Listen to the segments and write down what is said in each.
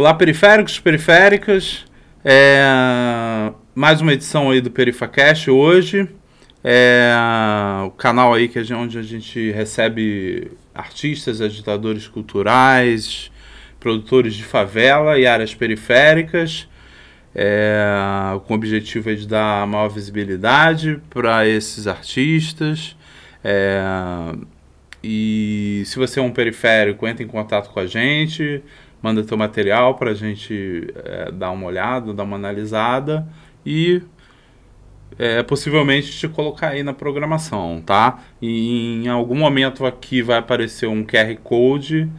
Olá, periféricos, periféricas. É, mais uma edição aí do PerifaCast hoje. É o canal aí que gente, onde a gente recebe artistas, agitadores culturais, produtores de favela e áreas periféricas, é, com o objetivo de dar maior visibilidade para esses artistas. É, e se você é um periférico, entre em contato com a gente, manda teu material para a gente é, dar uma olhada, dar uma analisada e é, possivelmente te colocar aí na programação, tá? E em algum momento aqui vai aparecer um QR Code,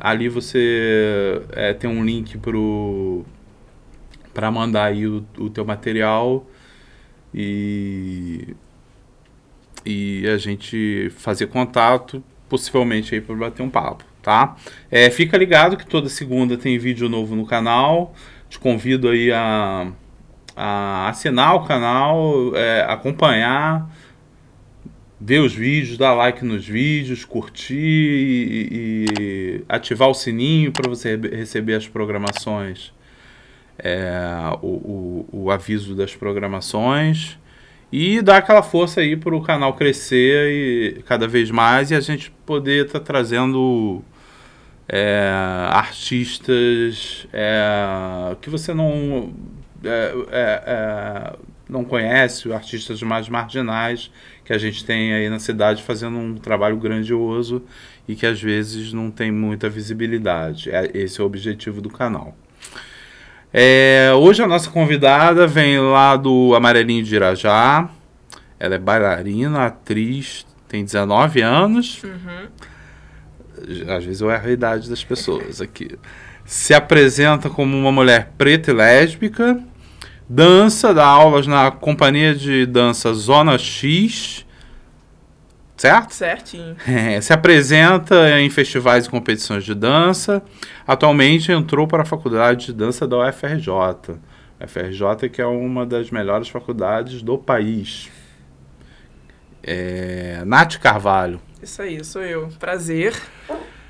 ali você é, tem um link pro para mandar aí o, o teu material e e a gente fazer contato, possivelmente aí para bater um papo tá? É, fica ligado que toda segunda tem vídeo novo no canal. Te convido aí a, a assinar o canal, é, acompanhar, ver os vídeos, dar like nos vídeos, curtir e, e ativar o sininho para você receber as programações, é, o, o, o aviso das programações e dar aquela força aí para o canal crescer e cada vez mais e a gente poder estar tá trazendo é, artistas é, que você não é, é, é, não conhece, artistas mais marginais que a gente tem aí na cidade fazendo um trabalho grandioso e que às vezes não tem muita visibilidade. esse é o objetivo do canal. hoje a nossa convidada vem lá do Amarelinho de Irajá. Ela é bailarina, atriz, tem 19 anos. Uhum às vezes eu erro a idade das pessoas aqui. Se apresenta como uma mulher preta e lésbica, dança, dá aulas na companhia de dança Zona X, certo? Certinho. É, se apresenta em festivais e competições de dança. Atualmente entrou para a faculdade de dança da UFRJ. UFRJ que é uma das melhores faculdades do país. É, Nath Carvalho. Isso aí, sou eu. Prazer,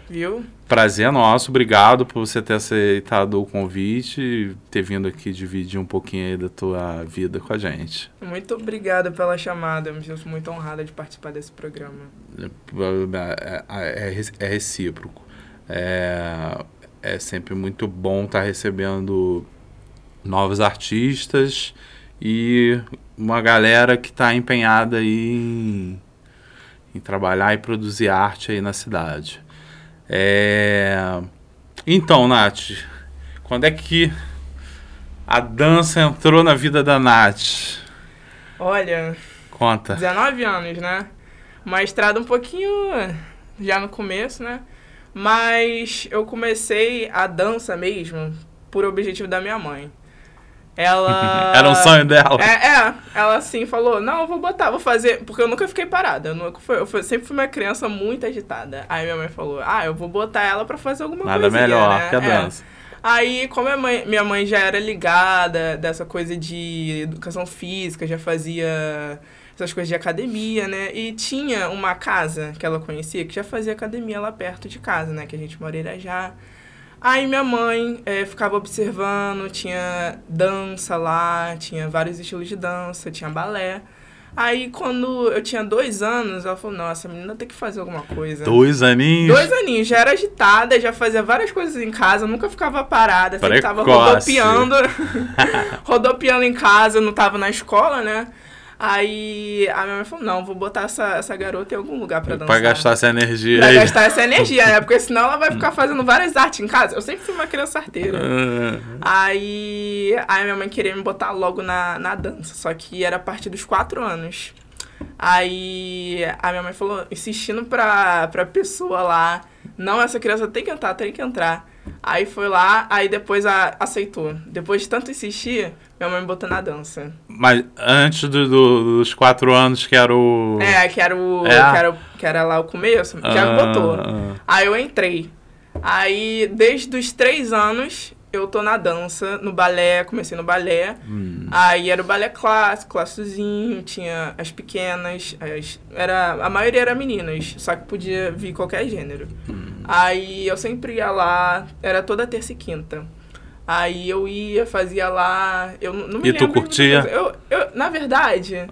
viu? Prazer nosso, obrigado por você ter aceitado o convite, ter vindo aqui dividir um pouquinho aí da tua vida com a gente. Muito obrigada pela chamada, eu me sinto muito honrada de participar desse programa. É, é, é, é recíproco. É, é sempre muito bom estar recebendo novos artistas e uma galera que está empenhada aí em em trabalhar e produzir arte aí na cidade. É... Então, Nath, quando é que a dança entrou na vida da Nath? Olha. Conta. 19 anos, né? Uma estrada um pouquinho já no começo, né? Mas eu comecei a dança mesmo por objetivo da minha mãe. Ela. Era um sonho dela. É, é, ela assim falou: Não, eu vou botar, vou fazer. Porque eu nunca fiquei parada. Eu, nunca fui, eu fui, sempre fui uma criança muito agitada. Aí minha mãe falou: Ah, eu vou botar ela pra fazer alguma coisa. Nada melhor né? que a é. dança. É. Aí, como minha mãe, minha mãe já era ligada dessa coisa de educação física, já fazia essas coisas de academia, né? E tinha uma casa que ela conhecia que já fazia academia lá perto de casa, né? Que a gente mora em Irajá. Aí minha mãe é, ficava observando, tinha dança lá, tinha vários estilos de dança, tinha balé. Aí, quando eu tinha dois anos, ela falou, nossa, a menina tem que fazer alguma coisa. Dois aninhos? Dois aninhos. Já era agitada, já fazia várias coisas em casa, nunca ficava parada. Sempre tava rodopiando. rodopiando em casa, não tava na escola, né? Aí a minha mãe falou, não, vou botar essa, essa garota em algum lugar pra dançar. Pra gastar essa energia Pra aí. gastar essa energia, né? Porque senão ela vai ficar fazendo várias artes em casa. Eu sempre fui uma criança arteira. Ah. aí, aí minha mãe queria me botar logo na, na dança. Só que era a partir dos quatro anos. Aí a minha mãe falou, insistindo pra, pra pessoa lá, não, essa criança tem que entrar, tem que entrar. Aí foi lá, aí depois a, aceitou. Depois de tanto insistir, minha mãe me botou na dança. Mas antes do, do, dos quatro anos, que era o. É, que era o. É. Que, era, que era lá o começo, já me botou. Ah. Aí eu entrei. Aí, desde os três anos, eu tô na dança, no balé, comecei no balé. Hum. Aí era o balé clássico, classozinho, tinha as pequenas, as, era, a maioria era meninas, só que podia vir qualquer gênero. Hum. Aí eu sempre ia lá, era toda terça e quinta. Aí eu ia, fazia lá. Eu não me E tu lembro curtia? muita coisa. Eu, eu, na verdade,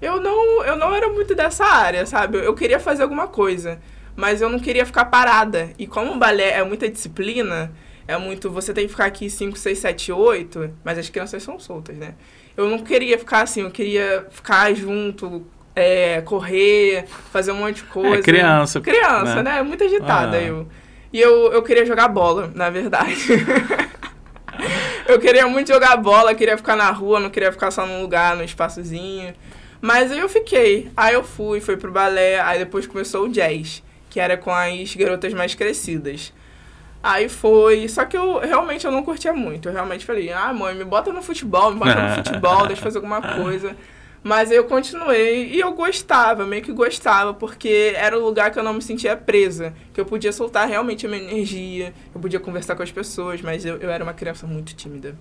eu não, eu não era muito dessa área, sabe? Eu queria fazer alguma coisa, mas eu não queria ficar parada. E como o balé é muita disciplina, é muito. Você tem que ficar aqui 5, 6, 7, 8, mas as crianças são soltas, né? Eu não queria ficar assim, eu queria ficar junto, é, correr, fazer um monte de coisa. É criança. Criança, né? né? Muito agitada Ah. eu. E eu, eu queria jogar bola, na verdade. eu queria muito jogar bola, queria ficar na rua, não queria ficar só num lugar, num espaçozinho. Mas aí eu fiquei. Aí eu fui, fui pro balé, aí depois começou o jazz, que era com as garotas mais crescidas. Aí foi, só que eu realmente eu não curtia muito. Eu realmente falei, ah, mãe, me bota no futebol, me bota no futebol, deixa eu fazer alguma coisa. Mas eu continuei e eu gostava, meio que gostava, porque era o lugar que eu não me sentia presa, que eu podia soltar realmente a minha energia, eu podia conversar com as pessoas, mas eu, eu era uma criança muito tímida.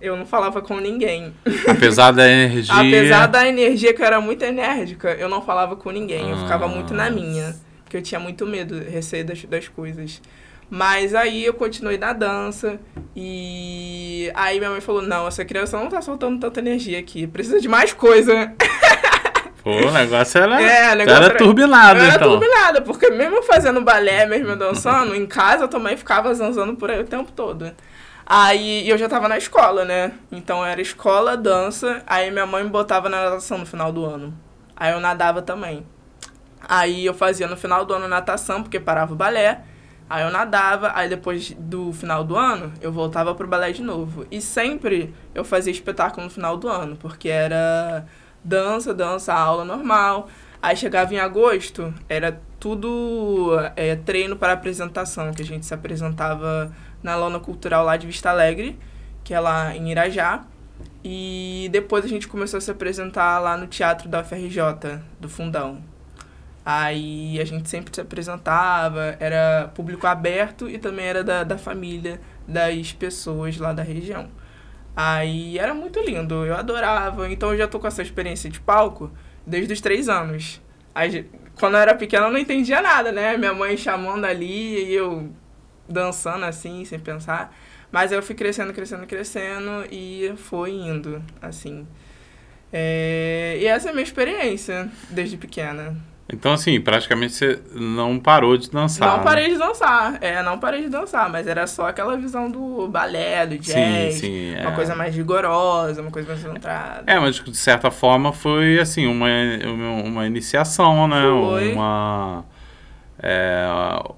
Eu não falava com ninguém. Apesar da energia. Apesar da energia que eu era muito enérgica, eu não falava com ninguém. Eu ficava muito na minha. Porque eu tinha muito medo, receio das, das coisas. Mas aí eu continuei na dança. E aí minha mãe falou: Não, essa criança não tá soltando tanta energia aqui. Precisa de mais coisa. Pô, o negócio era. É, o negócio era era- turbinado, era então. turbinada, porque mesmo fazendo balé, mesmo dançando, em casa eu também ficava zanzando por aí o tempo todo. Aí eu já tava na escola, né? Então era escola, dança, aí minha mãe me botava na natação no final do ano. Aí eu nadava também. Aí eu fazia no final do ano natação, porque parava o balé. Aí eu nadava, aí depois do final do ano, eu voltava pro balé de novo. E sempre eu fazia espetáculo no final do ano, porque era dança, dança, aula normal. Aí chegava em agosto, era tudo é, treino para apresentação, que a gente se apresentava na lona cultural lá de Vista Alegre, que é lá em Irajá. E depois a gente começou a se apresentar lá no teatro da FRJ, do Fundão. Aí a gente sempre se apresentava, era público aberto e também era da, da família das pessoas lá da região. Aí era muito lindo, eu adorava. Então eu já tô com essa experiência de palco desde os três anos. Aí, quando eu era pequena eu não entendia nada, né? Minha mãe chamando ali e eu dançando assim, sem pensar. Mas eu fui crescendo, crescendo, crescendo e foi indo, assim. É, E essa é a minha experiência desde pequena. Então, assim, praticamente você não parou de dançar. Não né? parei de dançar, é, não parei de dançar, mas era só aquela visão do balé, do Sim, jazz, sim. uma é. coisa mais rigorosa, uma coisa mais centrada. É, mas de certa forma foi assim, uma, uma, iniciação, né? Foi. Uma. é,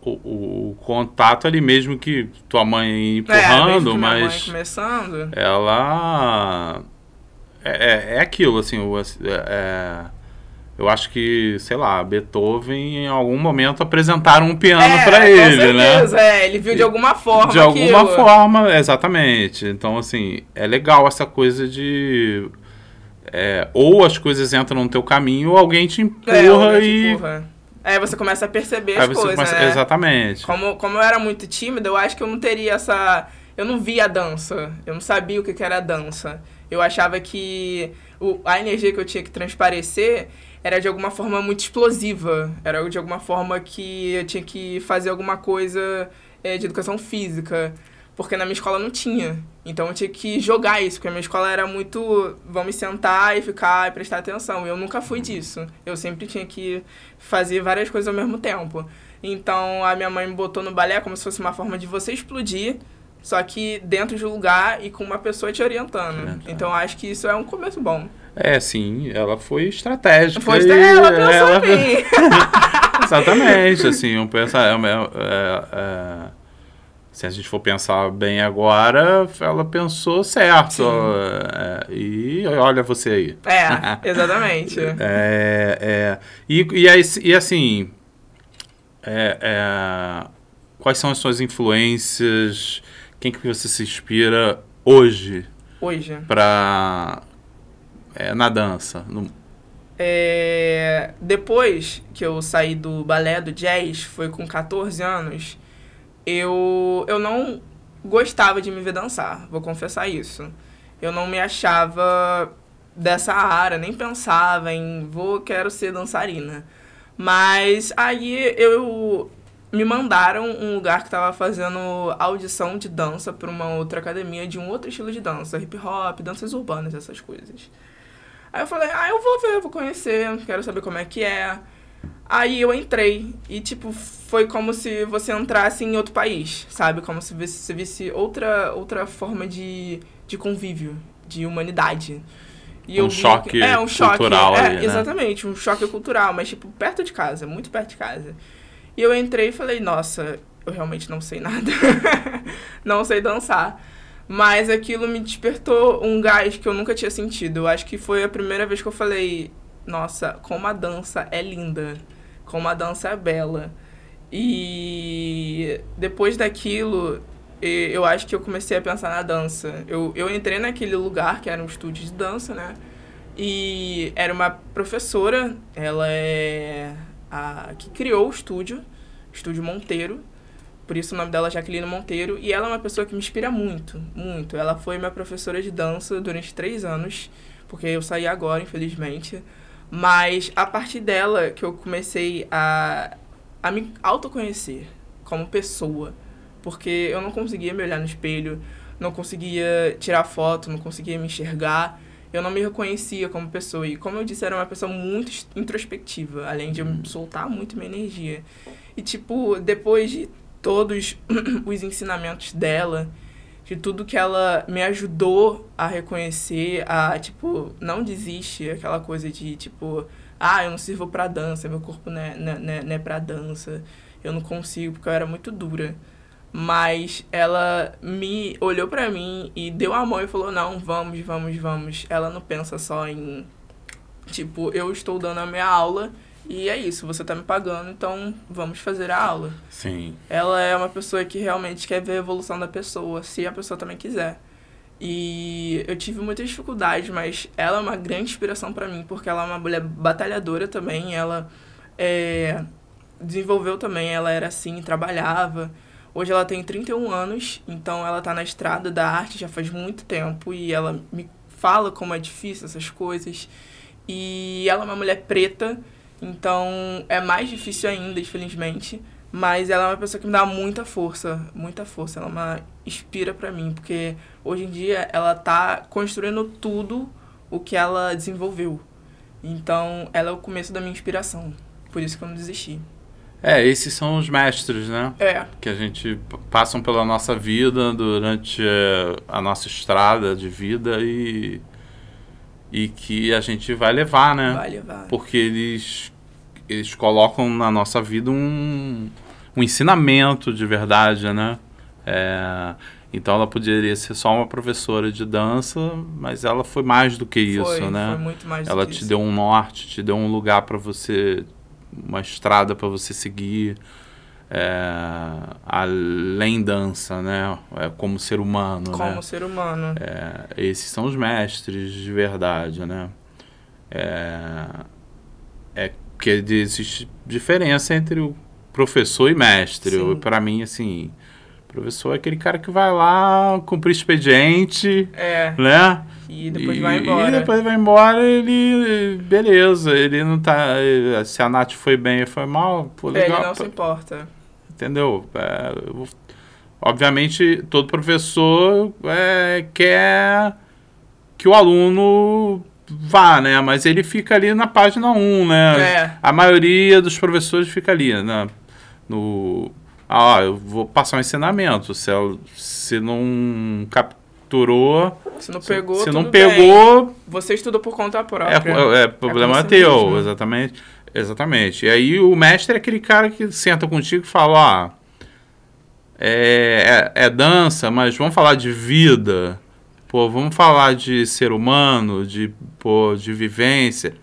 o, o- o contato ali mesmo que tua mãe É, empurrando, mãe mas começando. ela. É, é, é aquilo, assim, o, é, é, eu acho que, sei lá, Beethoven em algum momento apresentaram um piano é, pra com ele, né? certeza, é, ele viu de alguma forma De alguma aquilo. forma, exatamente. Então, assim, é legal essa coisa de. é, ou as coisas entram no teu caminho, ou alguém te empurra É, alguém te e. empurra. Aí você começa a perceber Aí as coisas, começa. né? Exatamente. Como, como eu era muito tímida, eu acho que eu não teria essa. Eu não via a dança. Eu não sabia o que, que era a dança. Eu achava que o, a energia que eu tinha que transparecer era de alguma forma muito explosiva. Era de alguma forma que eu tinha que fazer alguma coisa eh, de educação física. Porque na minha escola não tinha. Então eu tinha que jogar isso, porque a minha escola era muito. Vamos sentar e ficar e prestar atenção. Eu nunca fui disso. Eu sempre tinha que fazer várias coisas ao mesmo tempo. Então a minha mãe me botou no balé como se fosse uma forma de você explodir, só que dentro de um lugar e com uma pessoa te. Orientando. Então acho que isso é um começo bom. É, sim, ela foi estratégica. Foi e ela pensou ela- em. Exatamente, assim, um pensa, é, é, é, se a gente for pensar bem agora, ela pensou certo. É, e olha você aí. É, exatamente. É, é, e, e, e assim, é, é, quais são as suas influências? Quem que você se inspira hoje Hoje. pra, é, na dança? No- É, depois que eu saí do balé, do jazz, foi com 14 anos, eu, eu não gostava de me ver dançar, vou confessar isso. Eu não me achava dessa área, nem pensava em vou, quero ser dançarina. Mas aí eu me mandaram um lugar que tava fazendo audição de dança para uma outra academia de um outro estilo de dança, hip hop, danças urbanas, essas coisas. Aí eu falei, ah, eu vou ver, eu vou conhecer, quero saber como é que é. Aí eu entrei e, tipo, foi como se você entrasse em outro país, sabe? Como se você visse outra, outra forma de, de convívio, de humanidade. E um choque que, é, um choque, cultural é, ali, né? Exatamente, um choque cultural, mas, tipo, perto de casa, muito perto de casa. E eu entrei e falei, nossa, eu realmente não sei nada. não sei dançar. Mas aquilo me despertou um gás que eu nunca tinha sentido. Eu acho que foi a primeira vez que eu falei, nossa, como a dança é linda. Como a dança é bela. E depois daquilo, eu acho que eu comecei a pensar na dança. Eu, eu entrei naquele lugar que era um estúdio de dança, né? E era uma professora, ela é a que criou o estúdio, Estúdio Monteiro. Por isso o nome dela é Jaqueline Monteiro. E ela é uma pessoa que me inspira muito, muito. Ela foi minha professora de dança durante três anos, porque eu saí agora, infelizmente. Mas a partir dela que eu comecei a, a me autoconhecer como pessoa. Porque eu não conseguia me olhar no espelho, não conseguia tirar foto, não conseguia me enxergar eu não me reconhecia como pessoa. E como eu disse, era uma pessoa muito introspectiva, além de eu soltar muito minha energia. E, tipo, depois de todos os ensinamentos dela, de tudo que ela me ajudou a reconhecer, a, tipo, não desiste, aquela coisa de, tipo, ah, eu não sirvo pra dança, meu corpo não é, não é, não é pra dança, eu não consigo, porque eu era muito dura. Mas ela me olhou para mim e deu a mão e falou: Não, vamos, vamos, vamos. Ela não pensa só em. Tipo, eu estou dando a minha aula e é isso, você tá me pagando, então vamos fazer a aula. Sim. Ela é uma pessoa que realmente quer ver a evolução da pessoa, se a pessoa também quiser. E eu tive muitas dificuldades, mas ela é uma grande inspiração para mim, porque ela é uma mulher batalhadora também, ela é, desenvolveu também, ela era assim, trabalhava. Hoje ela tem 31 anos, então ela tá na estrada da arte já faz muito tempo e ela me fala como é difícil essas coisas. E ela é uma mulher preta, então é mais difícil ainda, infelizmente. Mas ela é uma pessoa que me dá muita força, muita força. Ela é uma inspira para mim, porque hoje em dia ela tá construindo tudo o que ela desenvolveu. Então ela é o começo da minha inspiração. Por isso que eu não desisti. É, esses são os mestres, né? É. Que a gente passam pela nossa vida durante eh, a nossa estrada de vida e e que a gente vai levar, né? Vai levar. Porque eles eles colocam na nossa vida um, um ensinamento de verdade, né? É, então ela poderia ser só uma professora de dança, mas ela foi mais do que isso, foi, né? Foi muito mais ela do que te isso. deu um norte, te deu um lugar para você uma estrada para você seguir é, além dança, né? É, como ser humano, como né? ser humano. É, esses são os mestres de verdade, né? É, é que existe diferença entre o professor e mestre. Para mim, assim, professor é aquele cara que vai lá cumprir expediente, é. né? E depois e, vai embora. E depois vai embora, ele. Beleza, ele não tá. Se a Nath foi bem ou foi mal, pô, legal. Ele não se importa. Entendeu? É, obviamente, todo professor é, quer que o aluno vá, né? Mas ele fica ali na página 1, né? É. A maioria dos professores fica ali, né? No. Ah, eu vou passar um ensinamento. Se, ela, se não capturou. Se não pegou, se não pegou, bem. você estuda por conta própria. É, é, é problema é teu, mesmo. exatamente. Exatamente. E aí o mestre é aquele cara que senta contigo e fala, ó, é, é, é dança, mas vamos falar de vida. Pô, vamos falar de ser humano, de, pô, de vivência.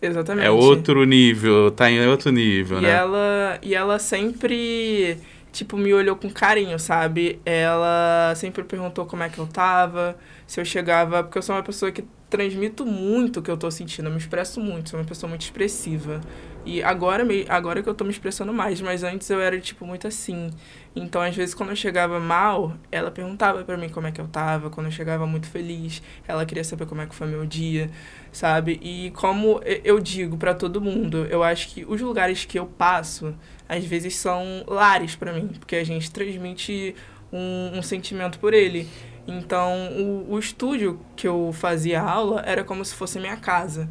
Exatamente. É outro nível, tá em outro nível, e né? Ela, e ela sempre tipo, me olhou com carinho, sabe? Ela sempre perguntou como é que eu tava, se eu chegava, porque eu sou uma pessoa que transmito muito o que eu tô sentindo, eu me expresso muito, sou uma pessoa muito expressiva. E agora, agora que eu tô me expressando mais, mas antes eu era, tipo, muito assim. Então, às vezes, quando eu chegava mal, ela perguntava para mim como é que eu tava. Quando eu chegava muito feliz, ela queria saber como é que foi meu dia, sabe? E como eu digo para todo mundo, eu acho que os lugares que eu passo, às vezes, são lares para mim, porque a gente transmite um, um sentimento por ele. Então, o, o estúdio que eu fazia aula era como se fosse minha casa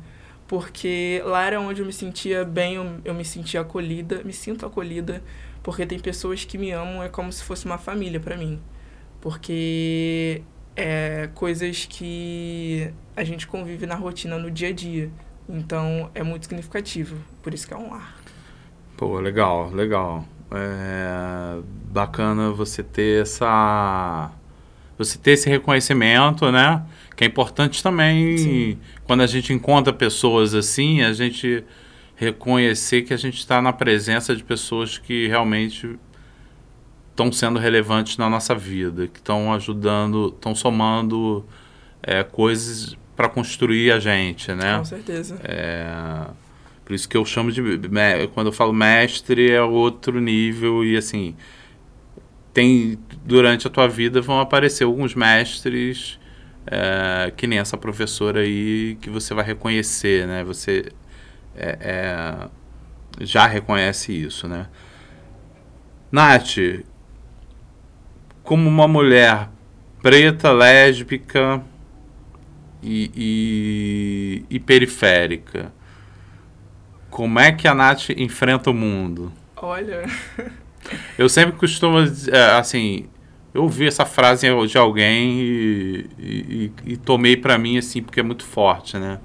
porque lá era onde eu me sentia bem, eu, eu me sentia acolhida, me sinto acolhida, porque tem pessoas que me amam, é como se fosse uma família para mim. Porque é coisas que a gente convive na rotina, no dia a dia. Então é muito significativo, por isso que é um lar. Pô, legal, legal. É bacana você ter essa você ter esse reconhecimento, né? Que é importante também Sim. quando a gente encontra pessoas assim, a gente reconhecer que a gente está na presença de pessoas que realmente estão sendo relevantes na nossa vida, que estão ajudando, estão somando é, coisas para construir a gente, né? Com certeza. É, por isso que eu chamo de quando eu falo mestre é outro nível e assim tem durante a tua vida vão aparecer alguns mestres é, que nem essa professora aí que você vai reconhecer, né? Você é, é, já reconhece isso, né? Nath, como uma mulher preta, lésbica e, e, e periférica, como é que a Nath enfrenta o mundo? Olha. Eu sempre costumo, é, assim, eu ouvi essa frase de alguém e, e, e tomei para mim, assim, porque é muito forte, né?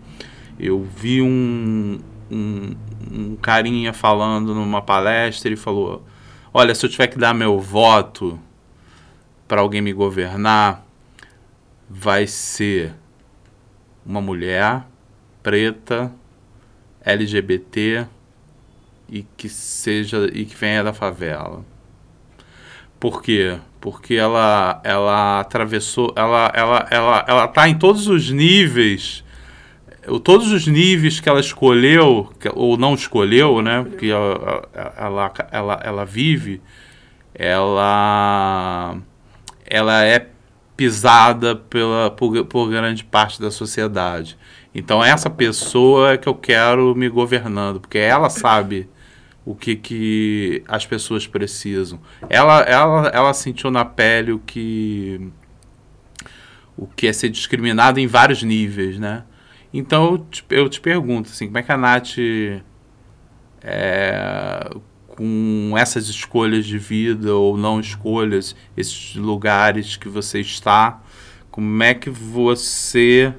Eu vi um, um, um carinha falando numa palestra, ele falou: Olha, se eu tiver que dar meu voto para alguém me governar, vai ser uma mulher preta, LGBT e que seja e que venha da favela. Por quê? Porque ela ela atravessou, ela ela ela ela tá em todos os níveis todos os níveis que ela escolheu ou não escolheu, né? Porque ela, ela, ela, ela vive, ela, ela é pisada pela, por, por grande parte da sociedade. Então essa pessoa é que eu quero me governando, porque ela sabe o que, que as pessoas precisam. Ela, ela, ela sentiu na pele o que o que é ser discriminado em vários níveis, né? Então eu te, eu te pergunto assim, como é que a Nath é, com essas escolhas de vida ou não escolhas, esses lugares que você está, como é que você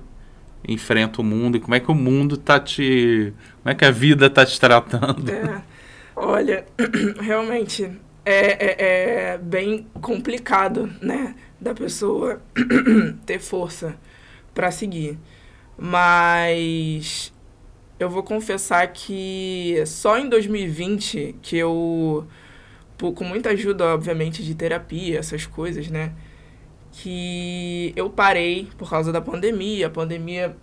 enfrenta o mundo e como é que o mundo tá te. Como é que a vida tá te tratando? É, olha, realmente é, é, é bem complicado, né? Da pessoa ter força para seguir. Mas eu vou confessar que só em 2020 que eu, com muita ajuda, obviamente, de terapia, essas coisas, né? Que eu parei por causa da pandemia. A pandemia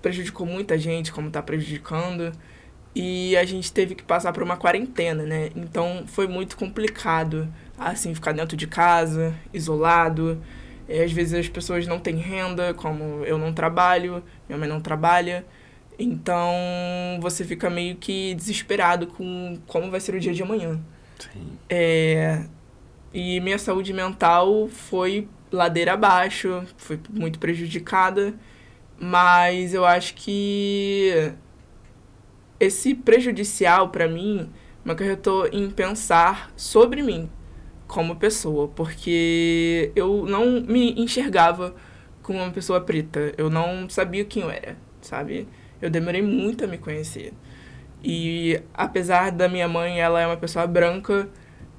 prejudicou muita gente, como está prejudicando. E a gente teve que passar por uma quarentena, né? Então foi muito complicado, assim, ficar dentro de casa, isolado. E, às vezes as pessoas não têm renda, como eu não trabalho, minha mãe não trabalha. Então você fica meio que desesperado com como vai ser o dia de amanhã. Sim. É, e minha saúde mental foi ladeira abaixo, foi muito prejudicada, mas eu acho que esse prejudicial para mim me acarretou em pensar sobre mim, como pessoa, porque eu não me enxergava como uma pessoa preta. Eu não sabia quem eu era, sabe? Eu demorei muito a me conhecer. E apesar da minha mãe, ela é uma pessoa branca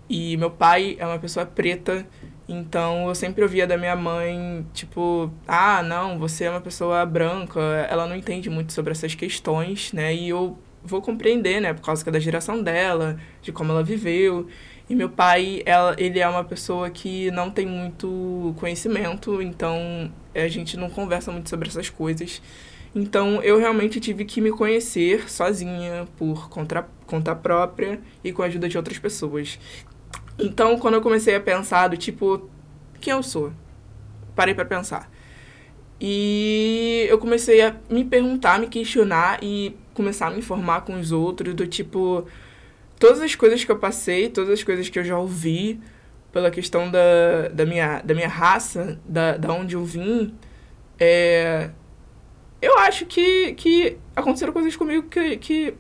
e meu pai é uma pessoa preta, então eu sempre ouvia da minha mãe, tipo, ah, não, você é uma pessoa branca, ela não entende muito sobre essas questões, né? E eu vou compreender, né, por causa da geração dela, de como ela viveu. E meu pai, ela, ele é uma pessoa que não tem muito conhecimento, então a gente não conversa muito sobre essas coisas. Então eu realmente tive que me conhecer sozinha, por conta, conta própria e com a ajuda de outras pessoas. Então quando eu comecei a pensar do tipo, quem eu sou? Parei para pensar. E eu comecei a me perguntar, me questionar e começar a me informar com os outros, do tipo, todas as coisas que eu passei, todas as coisas que eu já ouvi, pela questão da, da, minha, da minha raça, da, da onde eu vim, é, eu acho que, que aconteceram coisas comigo que, que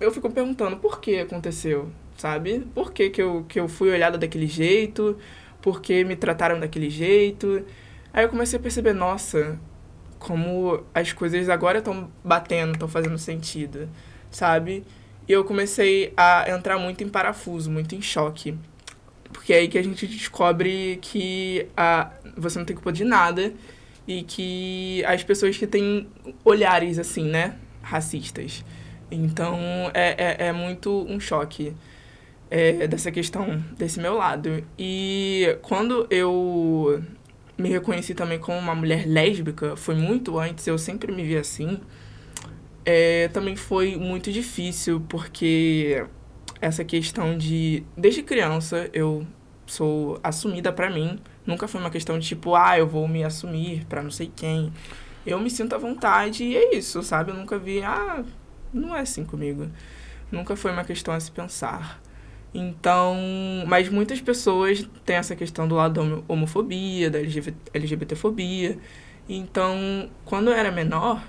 eu fico perguntando por que aconteceu, sabe? Por que, que, eu, que eu fui olhada daquele jeito? Por que me trataram daquele jeito? Aí eu comecei a perceber, nossa, como as coisas agora estão batendo, estão fazendo sentido, sabe? E eu comecei a entrar muito em parafuso, muito em choque. Porque é aí que a gente descobre que a, você não tem culpa de nada e que as pessoas que têm olhares assim, né, racistas. Então é, é, é muito um choque é, dessa questão, desse meu lado. E quando eu me reconheci também como uma mulher lésbica, foi muito antes, eu sempre me vi assim. É, também foi muito difícil, porque essa questão de. Desde criança eu sou assumida para mim. Nunca foi uma questão de tipo, ah, eu vou me assumir para não sei quem. Eu me sinto à vontade e é isso, sabe? Eu nunca vi, ah, não é assim comigo. Nunca foi uma questão a se pensar. Então, mas muitas pessoas têm essa questão do lado da homofobia, da LGBTfobia. Então, quando eu era menor,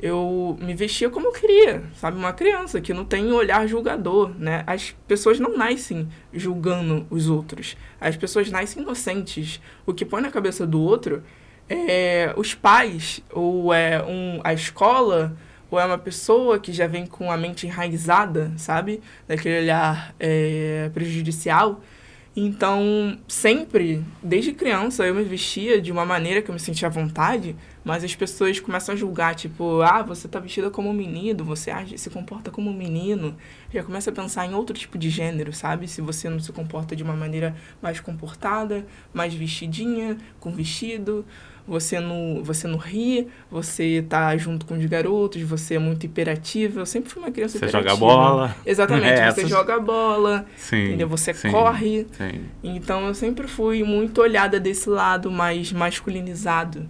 eu me vestia como eu queria, sabe? Uma criança que não tem olhar julgador, né? As pessoas não nascem julgando os outros. As pessoas nascem inocentes. O que põe na cabeça do outro é os pais, ou é um, a escola, ou é uma pessoa que já vem com a mente enraizada, sabe? Daquele olhar é, prejudicial. Então, sempre, desde criança, eu me vestia de uma maneira que eu me sentia à vontade, mas as pessoas começam a julgar, tipo, ah, você tá vestida como um menino, você age, se comporta como um menino. Já começa a pensar em outro tipo de gênero, sabe? Se você não se comporta de uma maneira mais comportada, mais vestidinha, com vestido, você não, você não ri, você tá junto com os garotos, você é muito hiperativa. Eu sempre fui uma criança você hiperativa. Você joga bola. Exatamente, é, você essas... joga bola, sim, entendeu? Você sim, corre. Sim. Então eu sempre fui muito olhada desse lado mais masculinizado.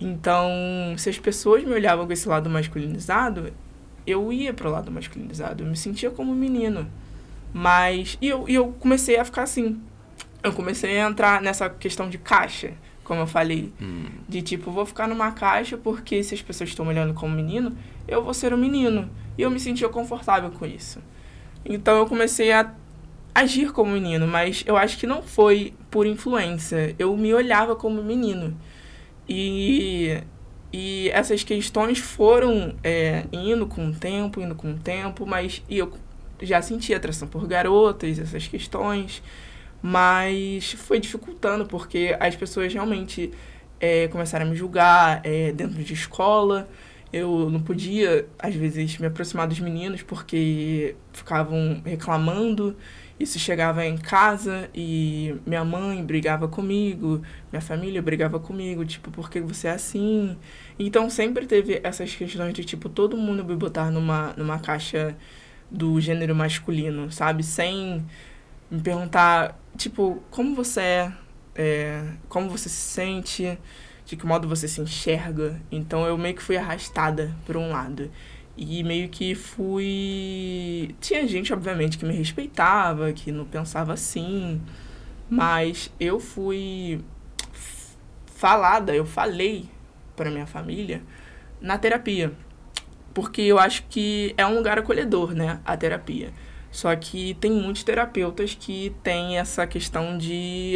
Então, se as pessoas me olhavam com esse lado masculinizado, eu ia pro lado masculinizado. Eu me sentia como um menino. Mas. E eu, e eu comecei a ficar assim. Eu comecei a entrar nessa questão de caixa como eu falei. Hum. De tipo, vou ficar numa caixa porque se as pessoas estão me olhando como menino, eu vou ser um menino. E eu me sentia confortável com isso. Então eu comecei a agir como menino, mas eu acho que não foi por influência. Eu me olhava como menino. E, e essas questões foram é, indo com o tempo, indo com o tempo, mas e eu já sentia atração por garotas, essas questões. Mas foi dificultando, porque as pessoas realmente é, começaram a me julgar é, dentro de escola. Eu não podia, às vezes, me aproximar dos meninos porque ficavam reclamando. Isso chegava em casa e minha mãe brigava comigo, minha família brigava comigo, tipo, por que você é assim? Então sempre teve essas questões de, tipo, todo mundo me botar numa, numa caixa do gênero masculino, sabe? Sem me perguntar, tipo, como você é, é, como você se sente, de que modo você se enxerga. Então eu meio que fui arrastada por um lado. E meio que fui. Tinha gente, obviamente, que me respeitava, que não pensava assim. Mas eu fui falada, eu falei para minha família na terapia. Porque eu acho que é um lugar acolhedor, né? A terapia. Só que tem muitos terapeutas que têm essa questão de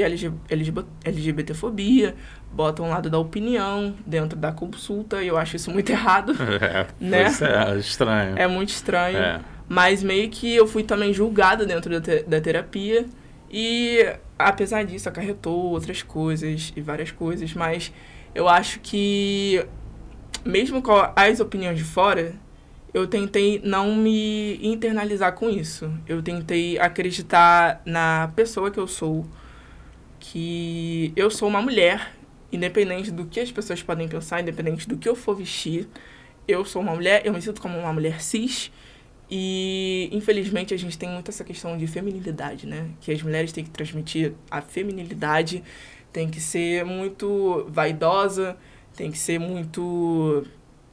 LGBTfobia, botam um lado da opinião dentro da consulta, e eu acho isso muito errado. É, né? é estranho. É muito estranho. É. Mas meio que eu fui também julgada dentro da, te da terapia, e apesar disso acarretou outras coisas e várias coisas, mas eu acho que mesmo com as opiniões de fora, eu tentei não me internalizar com isso. Eu tentei acreditar na pessoa que eu sou, que eu sou uma mulher independente do que as pessoas podem pensar, independente do que eu for vestir, eu sou uma mulher, eu me sinto como uma mulher cis. E infelizmente a gente tem muito essa questão de feminilidade, né? Que as mulheres têm que transmitir a feminilidade, tem que ser muito vaidosa, tem que ser muito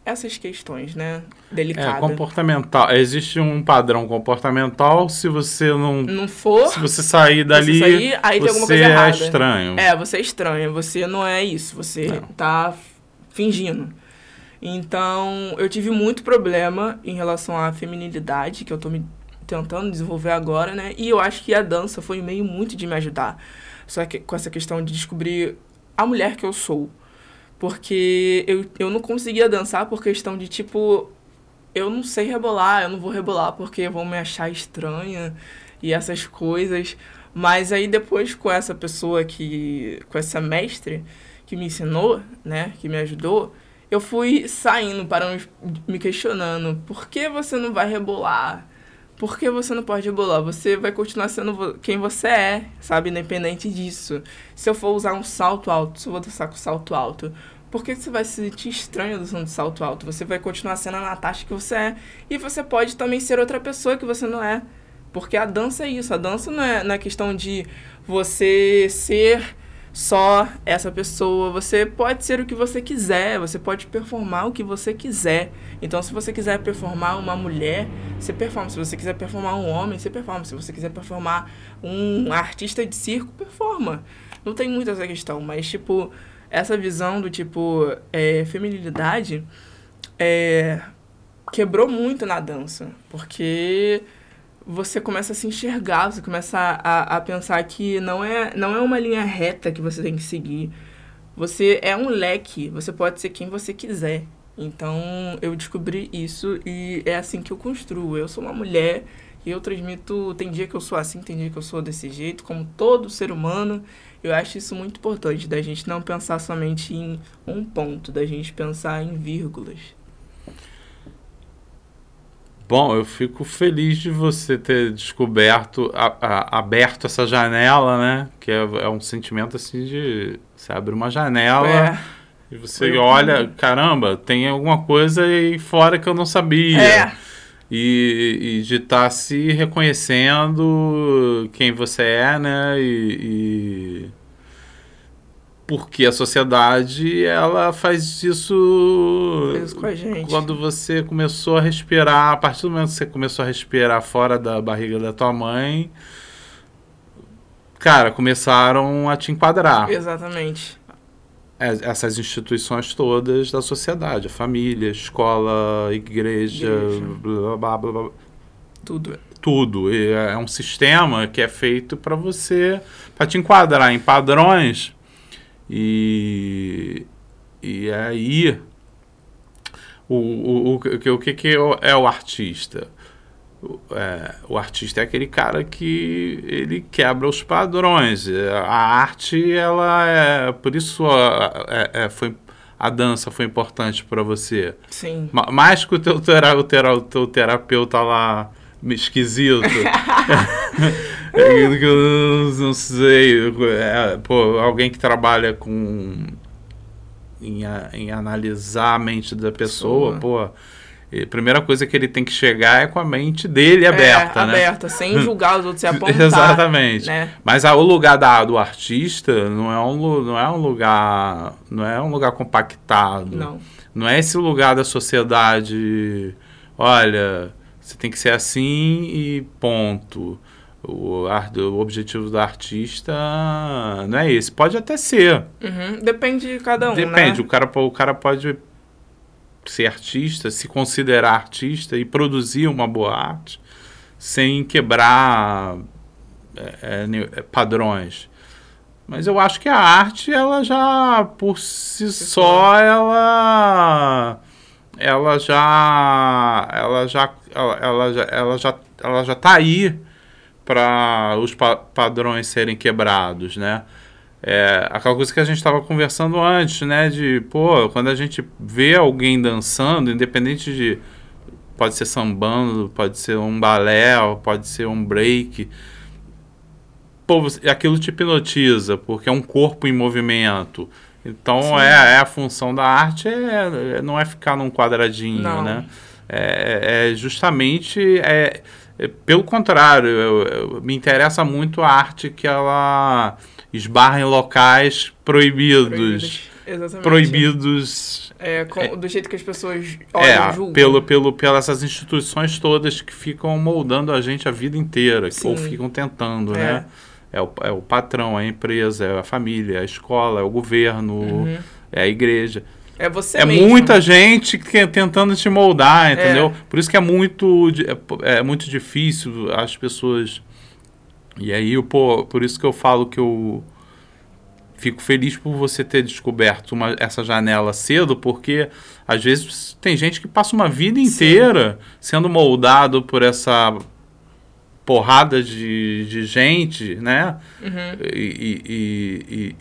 essas questões, né? Delicadas. É, comportamental. Existe um padrão comportamental. Se você não. Não for. Se você sair dali. Você, sair, aí tem alguma coisa é estranho. É, você é estranho. Você não é isso. Você não. tá fingindo. Então, eu tive muito problema em relação à feminilidade, que eu tô me tentando desenvolver agora, né? E eu acho que a dança foi um meio muito de me ajudar. Só que com essa questão de descobrir a mulher que eu sou. Porque eu, eu não conseguia dançar por questão de, tipo, eu não sei rebolar, eu não vou rebolar porque vão me achar estranha e essas coisas. Mas aí depois com essa pessoa que. com essa mestre que me ensinou, né? Que me ajudou, eu fui saindo, parando, me questionando: por que você não vai rebolar? Por que você não pode rebolar? Você vai continuar sendo quem você é, sabe? Independente disso. Se eu for usar um salto alto, se eu vou dançar com salto alto, por que você vai se sentir estranho dançando salto alto? Você vai continuar sendo a Natasha que você é. E você pode também ser outra pessoa que você não é. Porque a dança é isso. A dança não é, não é questão de você ser só essa pessoa. Você pode ser o que você quiser, você pode performar o que você quiser. Então, se você quiser performar uma mulher, você performa. Se você quiser performar um homem, você performa. Se você quiser performar um artista de circo, performa. Não tem muito essa questão, mas, tipo, essa visão do tipo é, feminilidade é, quebrou muito na dança, porque você começa a se enxergar, você começa a, a pensar que não é, não é uma linha reta que você tem que seguir. Você é um leque, você pode ser quem você quiser. Então eu descobri isso e é assim que eu construo. Eu sou uma mulher e eu transmito. Tem dia que eu sou assim, tem dia que eu sou desse jeito, como todo ser humano. Eu acho isso muito importante, da gente não pensar somente em um ponto, da gente pensar em vírgulas. Bom, eu fico feliz de você ter descoberto, a, a, aberto essa janela, né? Que é, é, um sentimento assim de. Você abre uma janela é. e você Foi olha, caramba, tem alguma coisa aí fora que eu não sabia. É. E, e de estar tá se reconhecendo quem você é, né? e, e porque a sociedade ela faz isso, com a gente. quando você começou a respirar a partir do momento que você começou a respirar fora da barriga da tua mãe cara começaram a te enquadrar. Exatamente. É, essas instituições todas da sociedade a família a escola igreja, igreja. Blá, blá, blá, blá, tudo. Tudo. É um sistema que é feito para você para te enquadrar em padrões e, e aí, o, o, o, o que, que é o artista? É, o artista é aquele cara que ele quebra os padrões. A arte, ela é. Por isso a, é, é, foi, a dança foi importante para você. Sim. Mais que o teu, tera, o, tera, o teu terapeuta lá esquisito. Não sei. É, pô, alguém que trabalha com. Em, em analisar a mente da pessoa, pô. A primeira coisa que ele tem que chegar é com a mente dele aberta, é, né? Aberta, sem julgar os outros e apontar. Exatamente. Né? Mas o lugar da, do artista não é, um, não é um lugar. Não é um lugar compactado. Não. Não é esse lugar da sociedade. Olha, você tem que ser assim e ponto. O, o objetivo do artista não é esse. Pode até ser. Uhum. Depende de cada um. Depende. Né? O, cara, o cara pode ser artista, se considerar artista e produzir uma boa arte sem quebrar é, é, padrões. Mas eu acho que a arte, ela já, por si só, ela ela já ela já ela, ela já ela já ela já tá aí para os pa padrões serem quebrados, né? É, aquela coisa que a gente estava conversando antes, né? De, pô, quando a gente vê alguém dançando, independente de. Pode ser sambando, pode ser um balé, pode ser um break. Pô, aquilo te hipnotiza, porque é um corpo em movimento. Então é, é, a função da arte é, não é ficar num quadradinho, não. né? É, é justamente é, é, pelo contrário, eu, eu, me interessa muito a arte que ela esbarra em locais proibidos. Proibidos. Exatamente. Proibidos. É, com, é, do jeito que as pessoas olham, é, julgam. Pelo, pelo, pelas essas instituições todas que ficam moldando a gente a vida inteira, Sim. ou ficam tentando, é. né? É o, é o patrão, a empresa, é a família, é a escola, é o governo, uhum. é a igreja. É você É mesmo. muita gente que, tentando te moldar, entendeu? É. Por isso que é muito, é, é, muito difícil as pessoas... E aí, pô, por isso que eu falo que eu fico feliz por você ter descoberto uma, essa janela cedo, porque às vezes tem gente que passa uma vida inteira Sim. sendo moldado por essa porrada de, de gente, né? Uhum. E, e, e,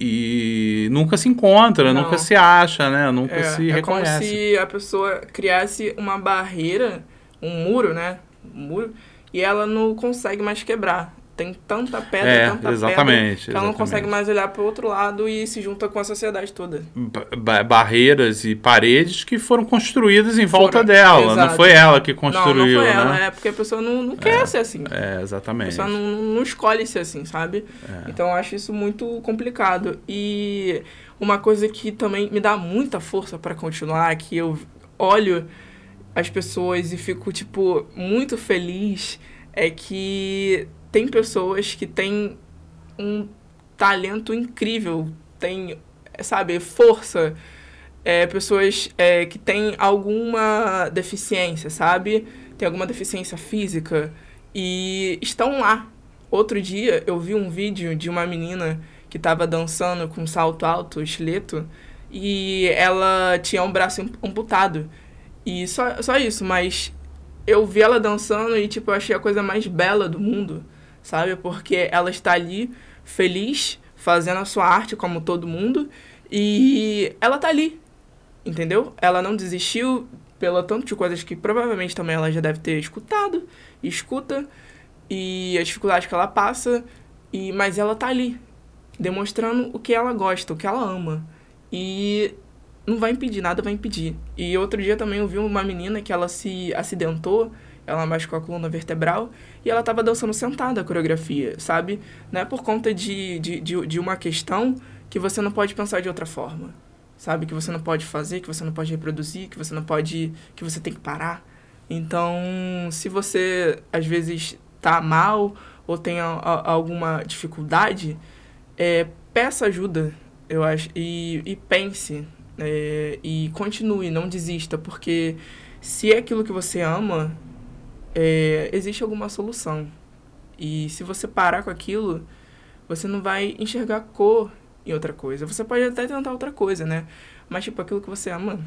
e, nunca se encontra, Não. nunca se acha, né? Nunca é, se reconhece. É como se a pessoa criasse uma barreira, um muro, né? Um muro, e ela não consegue mais quebrar tem tanta pedra, é, tanta exatamente, pedra, que ela não consegue mais olhar para o outro lado e se junta com a sociedade toda. Ba barreiras e paredes que foram construídas em volta foram, dela, exato. não foi ela que construiu, não, não foi né? ela, é porque a pessoa não, não quer é, ser assim. É, exatamente. A pessoa não, não escolhe ser assim, sabe? É. Então eu acho isso muito complicado. E uma coisa que também me dá muita força para continuar, que eu olho as pessoas e fico, tipo, muito feliz, é que tem pessoas que têm um talento incrível, tem, sabe, força. É, pessoas é, que têm alguma deficiência, sabe? Tem alguma deficiência física e estão lá. Outro dia eu vi um vídeo de uma menina que estava dançando com salto alto, estileto, e ela tinha um braço amputado. E só, só isso, mas eu vi ela dançando e, tipo, eu achei a coisa mais bela do mundo sabe? Porque ela está ali feliz, fazendo a sua arte como todo mundo, e ela tá ali, entendeu? Ela não desistiu pela tanto de coisas que provavelmente também ela já deve ter escutado, escuta, e as dificuldades que ela passa, e mas ela tá ali, demonstrando o que ela gosta, o que ela ama. E não vai impedir, nada vai impedir. E outro dia também eu vi uma menina que ela se acidentou ela machucou a coluna vertebral e ela estava dançando sentada a coreografia, sabe? Não é por conta de, de, de, de, uma questão que você não pode pensar de outra forma, sabe? Que você não pode fazer, que você não pode reproduzir, que você não pode. que você tem que parar. Então, se você às vezes tá mal ou tem a, a, alguma dificuldade, é, peça ajuda, eu acho, e, e pense. É, e continue, não desista, porque se é aquilo que você ama, é, existe alguma solução. E se você parar com aquilo, você não vai enxergar cor em outra coisa. Você pode até tentar outra coisa, né? Mas, tipo, aquilo que você ama,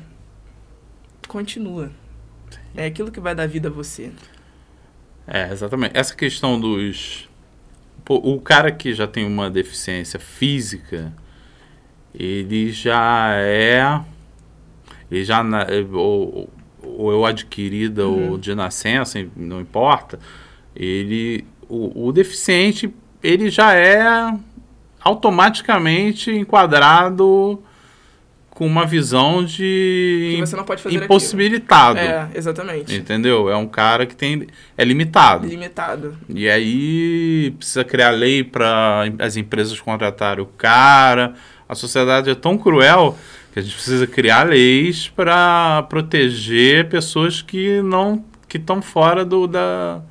continua. É aquilo que vai dar vida a você. É, exatamente. Essa questão dos. Pô, o cara que já tem uma deficiência física, ele já é. Ele já. Ou, ou eu adquirida uhum. ou de nascença, não importa, ele, o, o deficiente, ele já é automaticamente enquadrado com uma visão de impossibilitado. Aquilo. É, exatamente. Entendeu? É um cara que tem é limitado. Limitado. E aí precisa criar lei para as empresas contratarem o cara. A sociedade é tão cruel que a gente precisa criar leis para proteger pessoas que não que estão fora do da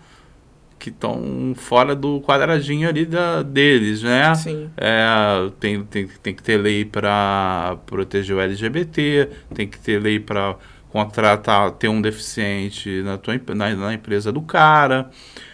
que estão fora do quadradinho ali da, deles, né? Sim. É, tem, tem, tem que ter lei para proteger o LGBT, tem que ter lei para contratar, ter um deficiente na, tua, na, na empresa do cara,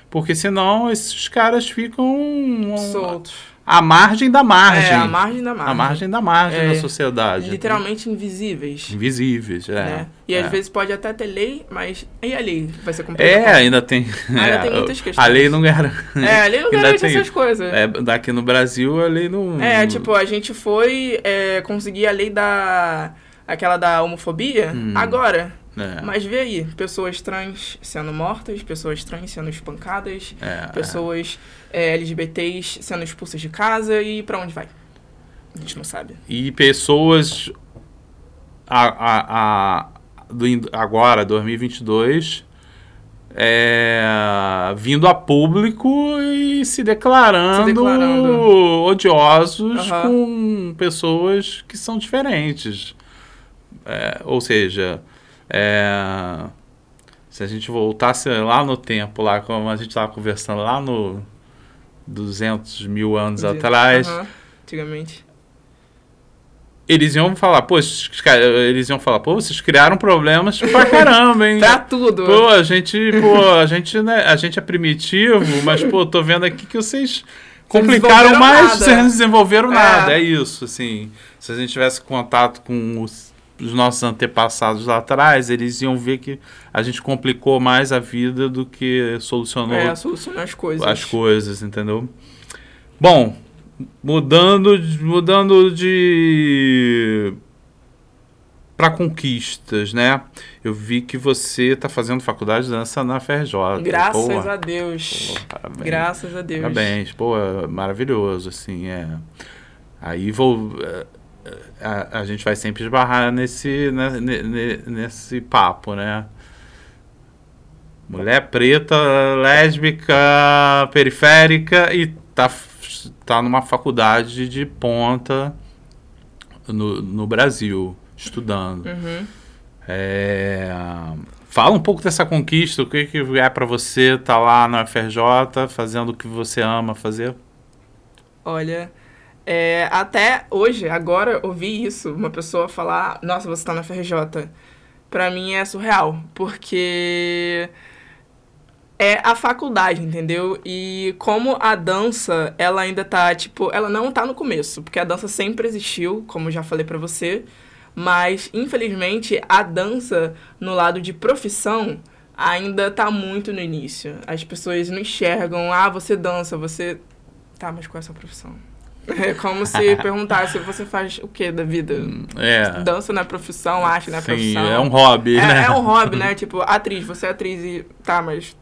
porque senão esses caras ficam soltos a margem da margem. É, a margem da margem. A margem da margem é, da sociedade. Literalmente invisíveis. Invisíveis, é. Né? E é. às vezes pode até ter lei, mas e a lei? Vai ser complicado. É, ainda tem. Ainda é, tem muitas questões. A lei não garante. É, a lei não garante tem, essas coisas. É, daqui no Brasil a lei não. É, tipo, a gente foi é, conseguir a lei da. aquela da homofobia hum. agora. É. Mas vê aí, pessoas trans sendo mortas, pessoas trans sendo espancadas, é, pessoas é. LGBTs sendo expulsas de casa e para onde vai? A gente não sabe. E pessoas a, a, a, do, agora, 2022, é, vindo a público e se declarando, Se declarando. odiosos Aham. com pessoas que são diferentes. É, ou seja, é, se a gente voltasse lá no tempo, lá como a gente estava conversando lá no 200 mil anos atrás, Aham, Antigamente. eles iam falar, pô, esses eles iam falar, pô, vocês criaram problemas pra caramba, hein? Pra tudo. Pô, a gente, pô, a gente, né, a gente é primitivo, mas, pô, tô vendo aqui que vocês complicaram mais, nada. vocês não desenvolveram É. nada. É isso, assim. Se a gente tivesse contato com os, os nossos antepassados lá atrás, eles iam ver que a gente complicou mais a vida do que solucionou É, solucionar as coisas. as coisas, entendeu? Bom, mudando, de- mudando de para conquistas, né? Eu vi que você tá fazendo faculdade de dança na FRJ. Graças Pô, a Deus. pô, parabéns. Graças a Deus. Parabéns, pô, é maravilhoso, assim, é. Aí vou. A, a gente vai sempre esbarrar nesse, né, ne- ne- nesse papo, né? Mulher preta, lésbica, periférica e tá, tá numa faculdade de ponta no, no Brasil, estudando. Uhum. É, Fala um pouco dessa conquista, o que, que é pra você estar lá na FRJ, fazendo o que você ama fazer? Olha, é, até hoje, agora, ouvir isso, uma pessoa falar, nossa, você tá na FRJ, pra mim é surreal, porque é a faculdade, entendeu? E como a dança, ela ainda tá, tipo, ela não tá no começo, porque a dança sempre existiu, como já falei pra você, mas infelizmente a dança no lado de profissão ainda tá muito no início. As pessoas não enxergam, ah, você dança, você Tá, mas qual é a sua profissão? É como se perguntasse, você faz o que da vida? É, Dança é profissão, arte é sim, profissão. é um hobby, É- né? é um hobby, né? Tipo, atriz, você é atriz e. Tá, mas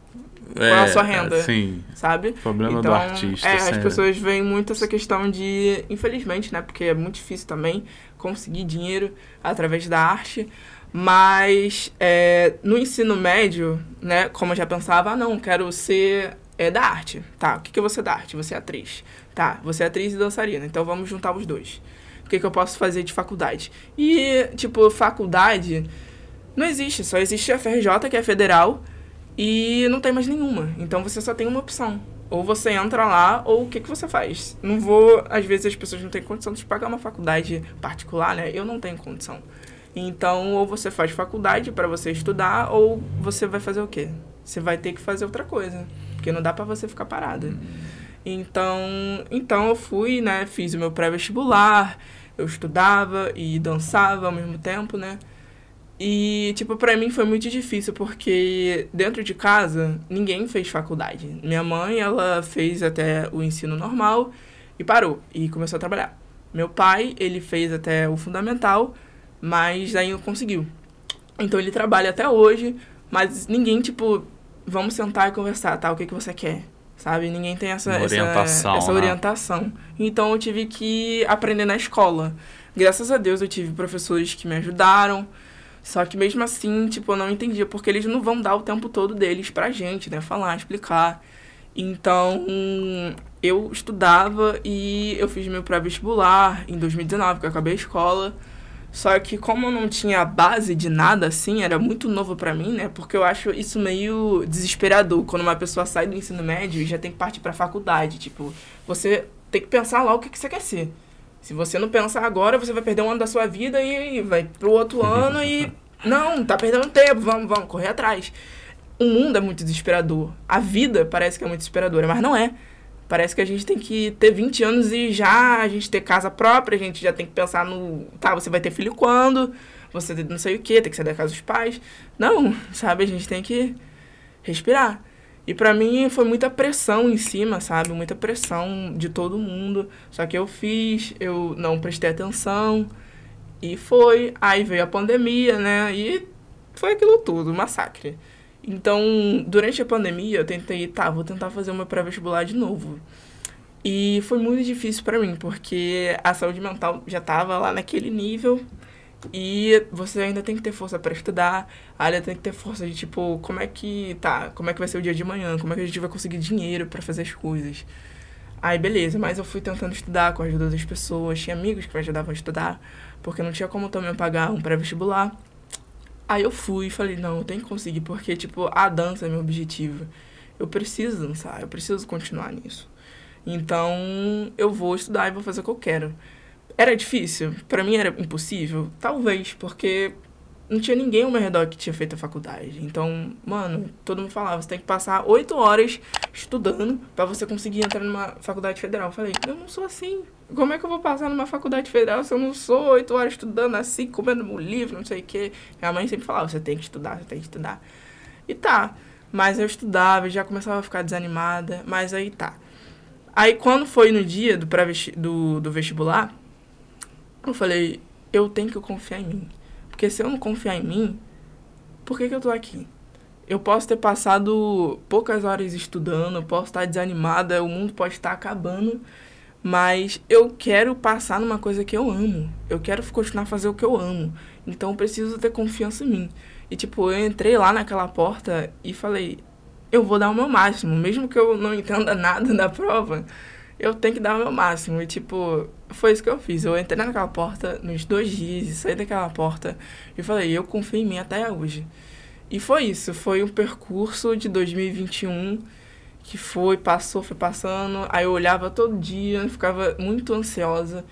qual é a sua renda? Sim, sabe? problema do Então, artista. É, as pessoas veem muito essa questão de, infelizmente, né? Porque é muito difícil também conseguir dinheiro através da arte. Mas é, no ensino médio, né? Como eu já pensava, ah, não, quero ser é, da arte. Tá, o que, que vou ser da arte? Você é atriz. Tá, você é atriz e dançarina. Então vamos juntar os dois. O que, que eu posso fazer de faculdade? E, tipo, faculdade não existe. Só existe a FRJ, que é federal, e não tem mais nenhuma. Então você só tem uma opção. Ou você entra lá, ou o que, que você faz? Não vou. Às vezes as pessoas não têm condição de pagar uma faculdade particular, né? Eu não tenho condição. Então, ou você faz faculdade para você estudar, ou você vai fazer o quê? Você vai ter que fazer outra coisa. Porque não dá para você ficar parada. Então, então eu fui, né? Fiz o meu pré-vestibular, eu estudava e dançava ao mesmo tempo, né? E, tipo, pra mim foi muito difícil, porque dentro de casa ninguém fez faculdade. Minha mãe, ela fez até o ensino normal e parou, e começou a trabalhar. Meu pai, ele fez até o fundamental, mas aí não conseguiu. Então ele trabalha até hoje, mas ninguém, tipo, vamos sentar e conversar, tá? O que, que você quer? Sabe? Ninguém tem essa, Uma essa, orientação, essa né? orientação. Então eu tive que aprender na escola. Graças a Deus eu tive professores que me ajudaram. Só que mesmo assim, tipo, eu não entendia, porque eles não vão dar o tempo todo deles pra gente, né? Falar, explicar. Então, eu estudava e eu fiz meu pré-vestibular em 2019, que eu acabei a escola. Só que como eu não tinha base de nada assim, era muito novo pra mim, né? Porque eu acho isso meio desesperador quando uma pessoa sai do ensino médio e já tem que partir pra faculdade, tipo, você tem que pensar lá o que que você quer ser. Se você não pensar agora, você vai perder um ano da sua vida e vai pro outro ano e não, tá perdendo tempo, vamos, vamos correr atrás. O mundo é muito desesperador. A vida parece que é muito desesperadora, mas não é. Parece que a gente tem que ter 20 anos e já a gente ter casa própria, a gente já tem que pensar no. Tá, você vai ter filho quando? Você não sei o que, tem que sair da casa dos pais. Não, sabe? A gente tem que respirar. E pra mim foi muita pressão em cima, sabe? Muita pressão de todo mundo. Só que eu fiz, eu não prestei atenção. E foi. Aí veio a pandemia, né? E foi aquilo tudo, massacre. Então, durante a pandemia, eu tentei, tá, vou tentar fazer uma pré-vestibular de novo. E foi muito difícil para mim, porque a saúde mental já tava lá naquele nível e você ainda tem que ter força para estudar, ainda tem que ter força de tipo, como é que tá, como é que vai ser o dia de manhã, como é que a gente vai conseguir dinheiro para fazer as coisas. Aí beleza, mas eu fui tentando estudar com a ajuda das pessoas, tinha amigos que me ajudavam a estudar, porque não tinha como também pagar um pré-vestibular. Aí eu fui e falei, não, eu tenho que conseguir, porque tipo, a dança é meu objetivo. Eu preciso dançar, eu preciso continuar nisso. Então, eu vou estudar e vou fazer o que eu quero. Era difícil? Para mim era impossível? Talvez, porque não tinha ninguém ao meu redor que tinha feito a faculdade. Então, mano, todo mundo falava, você tem que passar oito horas estudando para você conseguir entrar numa faculdade federal. Eu falei, eu não sou assim. Como é que eu vou passar numa faculdade federal se eu não sou oito horas estudando assim, comendo um livro, não sei o quê? Minha mãe sempre falava, você tem que estudar, você tem que estudar. E tá. Mas eu estudava e já começava a ficar desanimada, mas aí tá. Aí quando foi no dia do, do, do vestibular, eu falei, eu tenho que confiar em mim. Porque se eu não confiar em mim, por que, que eu tô aqui? Eu posso ter passado poucas horas estudando, posso estar desanimada, o mundo pode estar acabando, mas eu quero passar numa coisa que eu amo. Eu quero continuar a fazer o que eu amo. Então eu preciso ter confiança em mim. E tipo, eu entrei lá naquela porta e falei, eu vou dar o meu máximo, mesmo que eu não entenda nada da prova, eu tenho que dar o meu máximo. E, tipo, foi isso que eu fiz. Eu entrei naquela porta nos dois dias e saí daquela porta e falei, eu confio em mim até hoje. E foi isso, foi um percurso de 2021 que foi, passou, foi passando. Aí eu olhava todo dia, ficava muito ansiosa.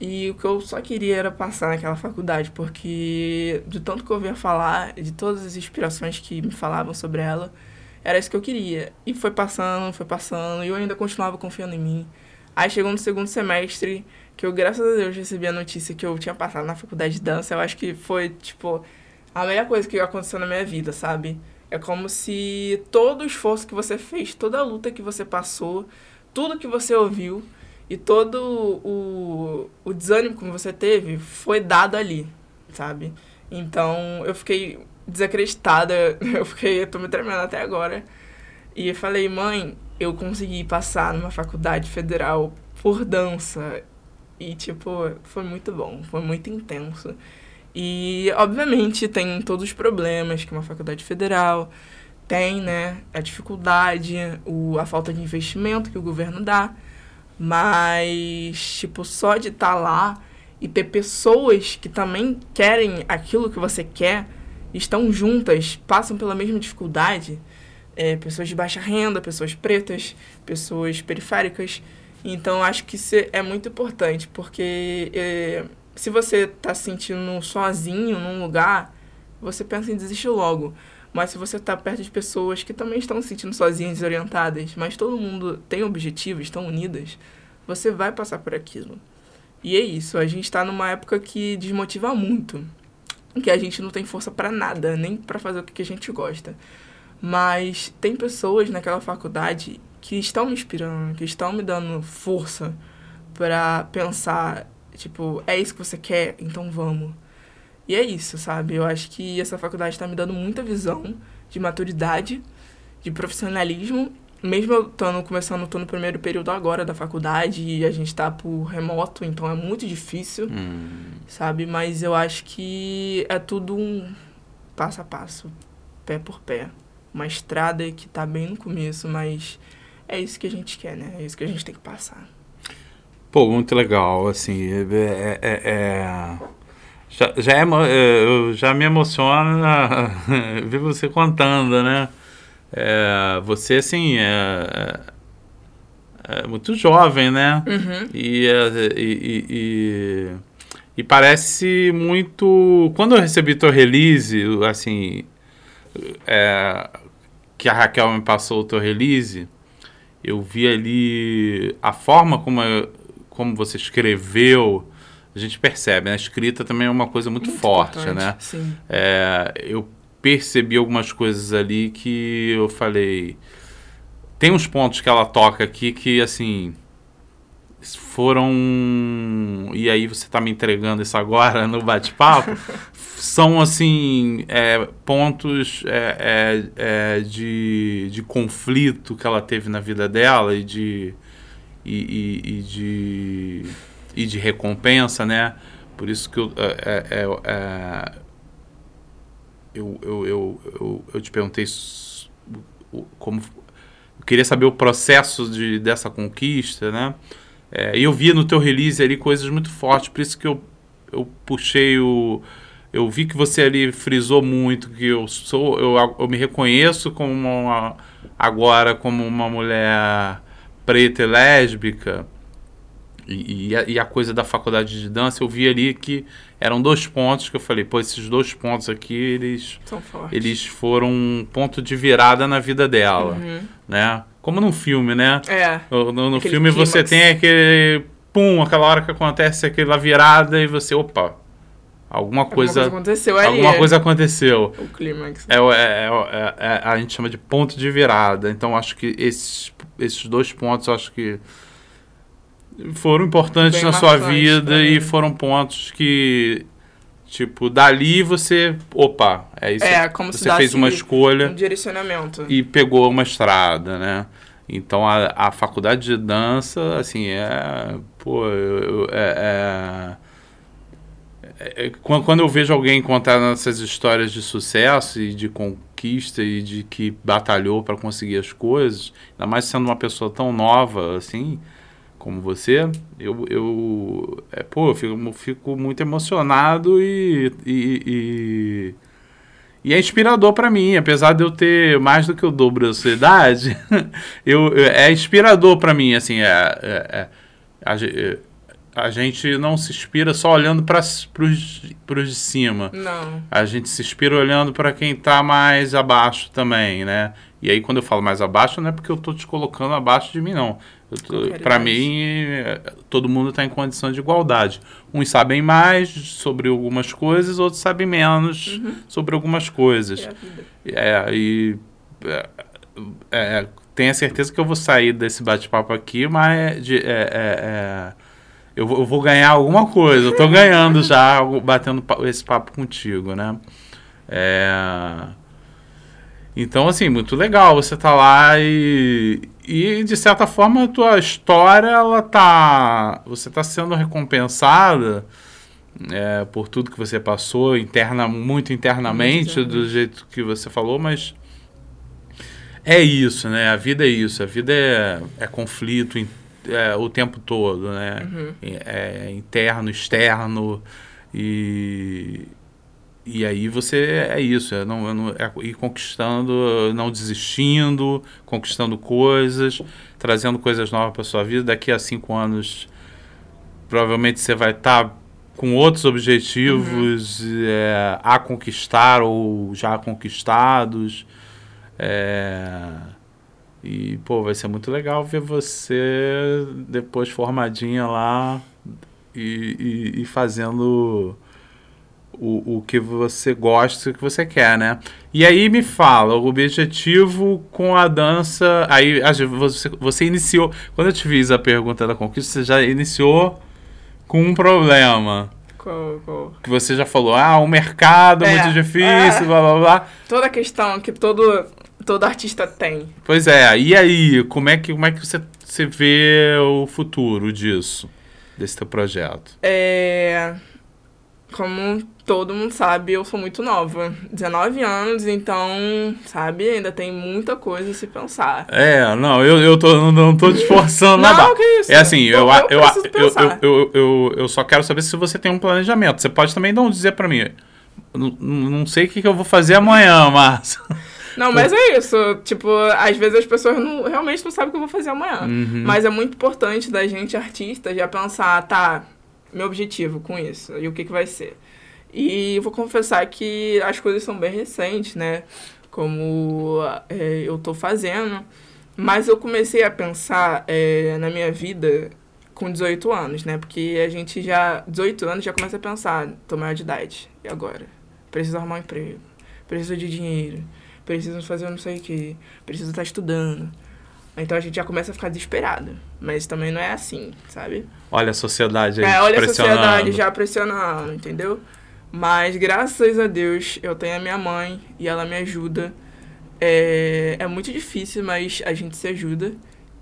E o que eu só queria era passar naquela faculdade, porque de tanto que eu ouvia falar, de todas as inspirações que me falavam sobre ela, era isso que eu queria. E foi passando, foi passando, e eu ainda continuava confiando em mim. Aí chegou no segundo semestre, que eu, graças a Deus, recebi a notícia que eu tinha passado na faculdade de dança. Eu acho que foi, tipo, a melhor coisa que aconteceu na minha vida, sabe? É como se todo o esforço que você fez, toda a luta que você passou, tudo que você ouviu e todo o, o desânimo que você teve foi dado ali, sabe? Então eu fiquei desacreditada. Eu fiquei, eu tô me tremendo até agora. E eu falei, mãe, eu consegui passar numa faculdade federal por dança. E, tipo, foi muito bom, foi muito intenso. E, obviamente, tem todos os problemas que uma faculdade federal tem, né? A dificuldade, o, a falta de investimento que o governo dá. Mas, tipo, só de estar tá lá e ter pessoas que também querem aquilo que você quer estão juntas, passam pela mesma dificuldade, é, pessoas de baixa renda, pessoas pretas, pessoas periféricas. Então, acho que isso é muito importante, porque é, se você está se sentindo sozinho num lugar, você pensa em desistir logo. Mas se você está perto de pessoas que também estão se sentindo sozinhas, desorientadas, mas todo mundo tem objetivos, estão unidas, você vai passar por aquilo. E é isso, a gente está numa época que desmotiva muito que a gente não tem força para nada, nem para fazer o que a gente gosta. Mas tem pessoas naquela faculdade que estão me inspirando, que estão me dando força para pensar, tipo, é isso que você quer, então vamos. E é isso, sabe? Eu acho que essa faculdade está me dando muita visão de maturidade, de profissionalismo mesmo eu estando começando, tô no primeiro período agora da faculdade e a gente tá por remoto, então é muito difícil, hum. sabe? Mas eu acho que é tudo um passo a passo, pé por pé. Uma estrada que tá bem no começo, mas é isso que a gente quer, né? É isso que a gente tem que passar. Pô, muito legal, assim, é, é, é, é... Já, já, é, é já me emociona ver você contando, né? É, você, assim, é, é, é, muito jovem, né? Uhum. E, é, e, e, e, parece muito. Quando eu recebi teu release, assim. É, que a Raquel me passou o teu release, eu vi ali a forma como, como você escreveu. A gente percebe, né? A escrita também é uma coisa muito, muito forte, né? Sim. É, eu percebi algumas coisas ali que eu falei. Tem uns pontos que ela toca aqui que, assim. Foram. E aí você está me entregando isso agora no bate-papo. são, assim. É, pontos é, é, é, de, de conflito que ela teve na vida dela e de. e, e, e de, e de recompensa, né? Por isso que eu, é, é eu, eu, eu, eu, eu te perguntei como eu queria saber o processo de, dessa conquista, né? É, eu via no teu release ali coisas muito fortes, por isso que eu, eu puxei o. Eu vi que você ali frisou muito que eu sou. Eu, eu me reconheço como uma, agora como uma mulher preta e lésbica. E, e, a, e, a, coisa da faculdade de dança, eu vi ali que eram dois pontos que eu falei, pô, esses dois pontos aqui, eles, eles foram um ponto de virada na vida dela, uhum. né? Como num filme, né? É. No, no filme clímax. você tem aquele, pum, aquela hora que acontece aquela virada e você, opa, alguma coisa, alguma coisa aconteceu ali. Alguma coisa aconteceu. O clímax. É, é, é, é, a gente chama de ponto de virada. Então acho que esses, esses dois pontos, acho que foram importantes Bem na sua vida e foram pontos que tipo dali você opa é isso é como você fez uma escolha um direcionamento. e pegou uma estrada né? Então a, a faculdade de dança assim é pô eu, é, é, é, quando eu vejo alguém contar essas histórias de sucesso e de conquista e de que batalhou para conseguir as coisas ainda mais sendo uma pessoa tão nova assim como você, eu, eu é, pô, eu fico, fico muito emocionado e, e, e, e é inspirador para mim, apesar de eu ter mais do que o dobro da sua idade, eu, é inspirador para mim, assim, é, é, é a, é, a, gente não se inspira só olhando para os de cima. Não. A gente se inspira olhando para quem está mais abaixo também, né? E aí quando eu falo mais abaixo, não é porque eu estou te colocando abaixo de mim, não para mim, todo mundo está em condição de igualdade. Uns sabem mais sobre algumas coisas, outros sabem menos uhum. sobre algumas coisas. É, e é, é, tenha certeza que eu vou sair desse bate-papo aqui, mas de, é, é, é eu, eu, vou ganhar alguma coisa. Eu estou ganhando já, batendo esse papo contigo, né? É, então, assim, muito legal você tá lá e, e de certa forma a tua história, ela tá. Você tá sendo recompensada é, por tudo que você passou, interna, muito internamente, muito do jeito que você falou, mas é isso, né? A vida é isso, a vida é, é conflito é, o tempo todo, né? Uhum. É, é interno, externo e e aí você é isso, é, não, é ir conquistando, não desistindo, conquistando coisas, trazendo coisas novas para sua vida. Daqui a cinco anos, provavelmente você vai estar tá com outros objetivos uhum. é, a conquistar ou já conquistados. É, e, pô, vai ser muito legal ver você depois formadinha lá e, e, e fazendo o, o que você gosta, o que você quer, né? E aí me fala, o objetivo com a dança. Aí você, você iniciou. Quando eu te fiz a pergunta da conquista, você já iniciou com um problema. Qual, qual? Que você já falou, ah, o mercado é, muito difícil, é, blá blá blá. Toda a questão que todo, todo artista tem. Pois é, e aí, como é que, como é que você, você vê o futuro disso? Desse teu projeto? É. Como todo mundo sabe, eu sou muito nova. 19 anos, então, sabe, ainda tem muita coisa a se pensar. É, não, eu, eu tô, não tô te forçando nada. Não, que isso. É assim, eu, eu, eu, eu, eu, eu, eu, só quero saber se você tem um planejamento. Você pode também não dizer para mim. Não, não sei o que, que eu vou fazer amanhã, mas. Não, mas é isso. Tipo, às vezes as pessoas não, realmente não sabem o que eu vou fazer amanhã. Uhum. Mas é muito importante da gente, artista, já pensar, tá, meu objetivo com isso e o que, que vai ser. E vou confessar que as coisas são bem recentes, né? Como é, eu tô fazendo. Mas eu comecei a pensar é, na minha vida com 18 anos, né? Porque a gente já, 18 anos, já começa a pensar, tô maior de idade, e agora? Preciso arrumar um emprego, preciso de dinheiro, preciso fazer não sei o que, preciso estar tá estudando. Então a gente já começa a ficar desesperado. Mas também não é assim, sabe? Olha a sociedade aí É, olha a sociedade já pressionando, entendeu? Mas graças a Deus eu tenho a minha mãe e ela me ajuda. É, é muito difícil, mas a gente se ajuda.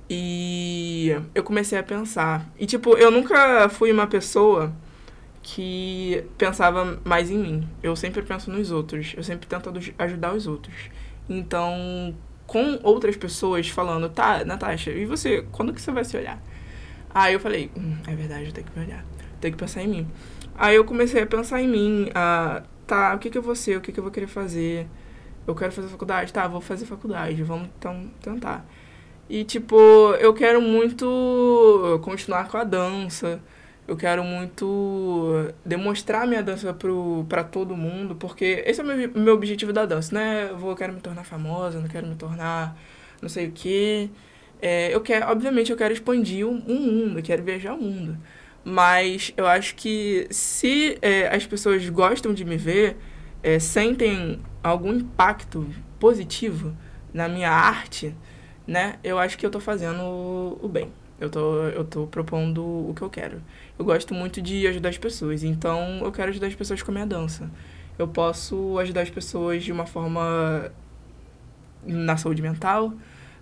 E eu comecei a pensar. E, tipo, eu nunca fui uma pessoa que pensava mais em mim. Eu sempre penso nos outros. Eu sempre tento ajudar os outros. Então, com outras pessoas falando, tá, Natasha, e você, quando que você vai se olhar? Aí eu falei, hum, é verdade, eu tenho que me olhar. Tenho que pensar em mim. Aí eu comecei a pensar em mim, ah, tá, o que que eu vou ser, o que que eu vou querer fazer? Eu quero fazer faculdade, tá, vou fazer faculdade, vamos então tentar. E, tipo, eu quero muito continuar com a dança. Eu quero muito demonstrar minha dança pro, pra todo mundo, porque esse é o meu, meu objetivo da dança, né? Eu vou, quero me tornar famosa, não quero me tornar não sei o quê. É, eu quero, obviamente, eu quero expandir o, o mundo, eu quero viajar o mundo. Mas eu acho que se é, as pessoas gostam de me ver, é, sentem algum impacto positivo na minha arte, né? Eu acho que eu tô fazendo o bem. Eu tô, eu tô propondo o que eu quero. Eu gosto muito de ajudar as pessoas, então eu quero ajudar as pessoas com a minha dança. Eu posso ajudar as pessoas de uma forma na saúde mental,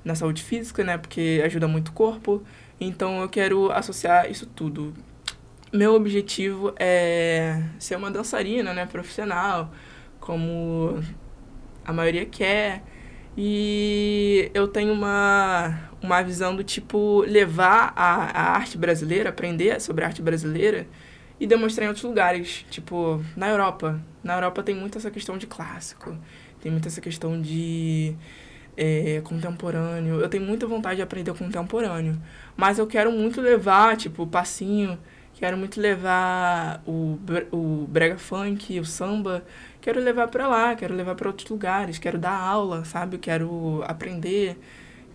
na saúde física, né? Porque ajuda muito o corpo. Então eu quero associar isso tudo. Meu objetivo é ser uma dançarina, né? Profissional, como a maioria quer. E eu tenho uma, uma visão do tipo levar a, a arte brasileira, aprender sobre a arte brasileira e demonstrar em outros lugares. Tipo, na Europa. Na Europa tem muito essa questão de clássico, tem muito essa questão de é, contemporâneo. Eu tenho muita vontade de aprender contemporâneo, mas eu quero muito levar, tipo, passinho, quero muito levar o, o brega funk, o samba quero levar para lá, quero levar para outros lugares, quero dar aula, sabe? Quero aprender,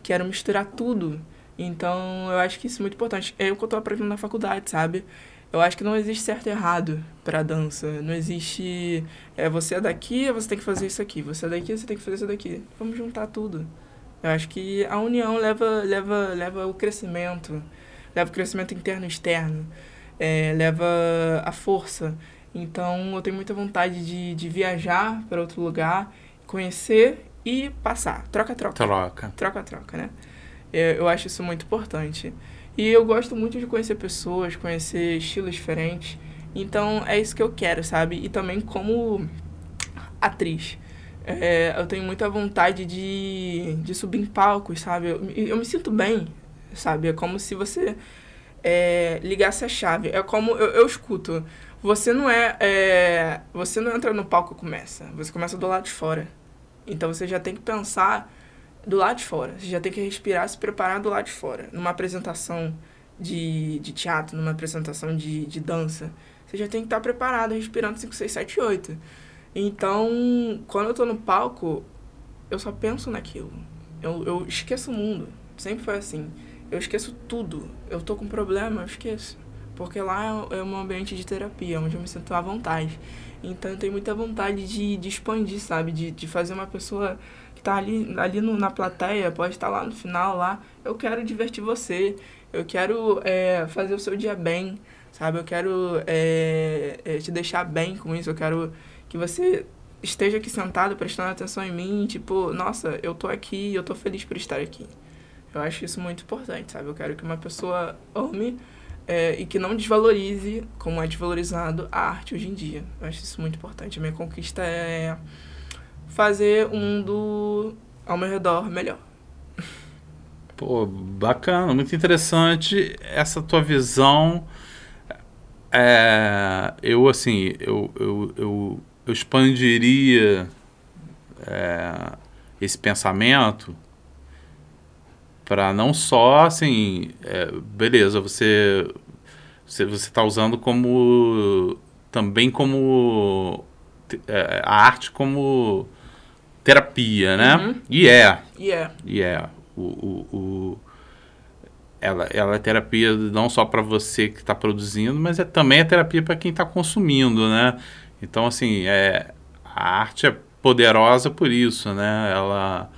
quero misturar tudo. Então, eu acho que isso é muito importante. É o que eu tô aprendendo na faculdade, sabe? Eu acho que não existe certo e errado para dança. Não existe é você é daqui, você tem que fazer isso aqui. Você é daqui, você tem que fazer isso daqui. Vamos juntar tudo. Eu acho que a união leva leva leva o crescimento, leva o crescimento interno e externo, é, leva a força. Então eu tenho muita vontade de, de viajar para outro lugar, conhecer e passar. Troca-troca. Troca. Troca-troca, né? Eu, eu acho isso muito importante. E eu gosto muito de conhecer pessoas, conhecer estilos diferentes. Então é isso que eu quero, sabe? E também como atriz. É, eu tenho muita vontade de, de subir em palcos, sabe? Eu, eu me sinto bem, sabe? É como se você é, ligasse a chave. É como eu, eu escuto você não é, é, Você não entra no palco e começa. Você começa do lado de fora. Então você já tem que pensar do lado de fora. Você já tem que respirar, se preparar do lado de fora. Numa apresentação de, de teatro, numa apresentação de, de dança, você já tem que estar preparado, respirando 5, 6, 7, 8. Então, quando eu tô no palco, eu só penso naquilo. Eu, eu esqueço o mundo. Sempre foi assim. Eu esqueço tudo. Eu tô com problema, eu esqueço. Porque lá é um ambiente de terapia, onde eu me sinto à vontade. Então eu tenho muita vontade de, de expandir, sabe? De, de fazer uma pessoa que está ali, ali no, na plateia, pode estar lá no final, lá. Eu quero divertir você. Eu quero é, fazer o seu dia bem, sabe? Eu quero é, é, te deixar bem com isso. Eu quero que você esteja aqui sentado prestando atenção em mim. Tipo, nossa, eu tô aqui, eu tô feliz por estar aqui. Eu acho isso muito importante, sabe? Eu quero que uma pessoa ame é, e que não desvalorize, como é desvalorizado, a arte hoje em dia. Eu acho isso muito importante. A minha conquista é fazer o mundo ao meu redor melhor. Pô, bacana, muito interessante essa tua visão. É, eu, assim, eu, eu, eu, eu expandiria é, esse pensamento para não só assim, é, beleza, você você está usando como também como é, a arte como terapia, né? Uhum. E é. E é. E é. O, o, o, ela, ela é terapia não só para você que está produzindo, mas é também é terapia para quem está consumindo, né? Então, assim, é, a arte é poderosa por isso, né? Ela,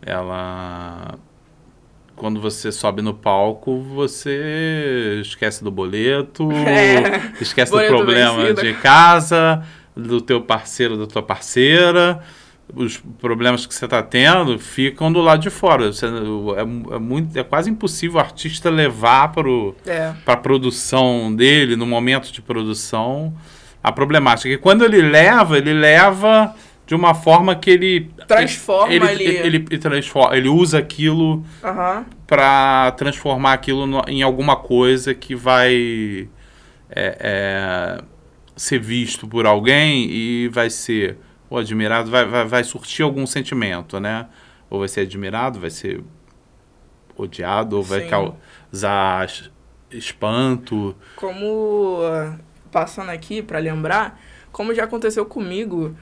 ela quando você sobe no palco, você esquece do boleto, é. esquece boleto do problema vencido. de casa, do teu parceiro, da tua parceira, os problemas que você está tendo ficam do lado de fora. Você, é, é, muito, é quase impossível o artista levar para é. a produção dele, no momento de produção, a problemática. E quando ele leva, ele leva de uma forma que ele transforma ele, ele, ele, ele, ele transforma, ele usa aquilo uhum. para transformar aquilo no, em alguma coisa que vai é, é, ser visto por alguém e vai ser o admirado, vai, vai, vai surtir algum sentimento, né? Ou vai ser admirado, vai ser odiado, ou vai Sim. causar espanto. Como passando aqui para lembrar, como já aconteceu comigo,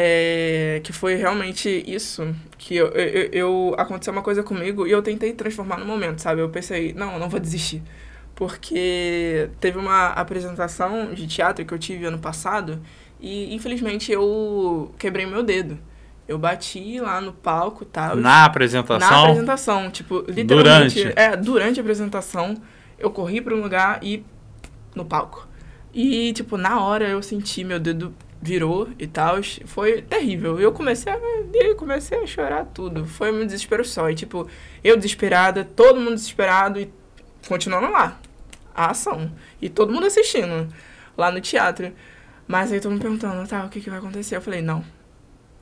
é, que foi realmente isso, que eu, eu, eu, aconteceu uma coisa comigo e eu tentei transformar no momento, sabe? Eu pensei, não, não vou desistir. Porque teve uma apresentação de teatro que eu tive ano passado e infelizmente eu quebrei meu dedo. Eu bati lá no palco, tá? Na apresentação? Na apresentação, tipo, literalmente. Durante? É, durante a apresentação, eu corri para um lugar e no palco. E, tipo, na hora eu senti meu dedo virou e tal. Foi terrível. Eu comecei a, eu comecei a chorar tudo. Foi um desespero só. E, tipo, eu desesperada, todo mundo desesperado e continuando lá. A ação. E todo mundo assistindo lá no teatro. Mas aí todo mundo perguntando, tá, o que, que vai acontecer? Eu falei, não,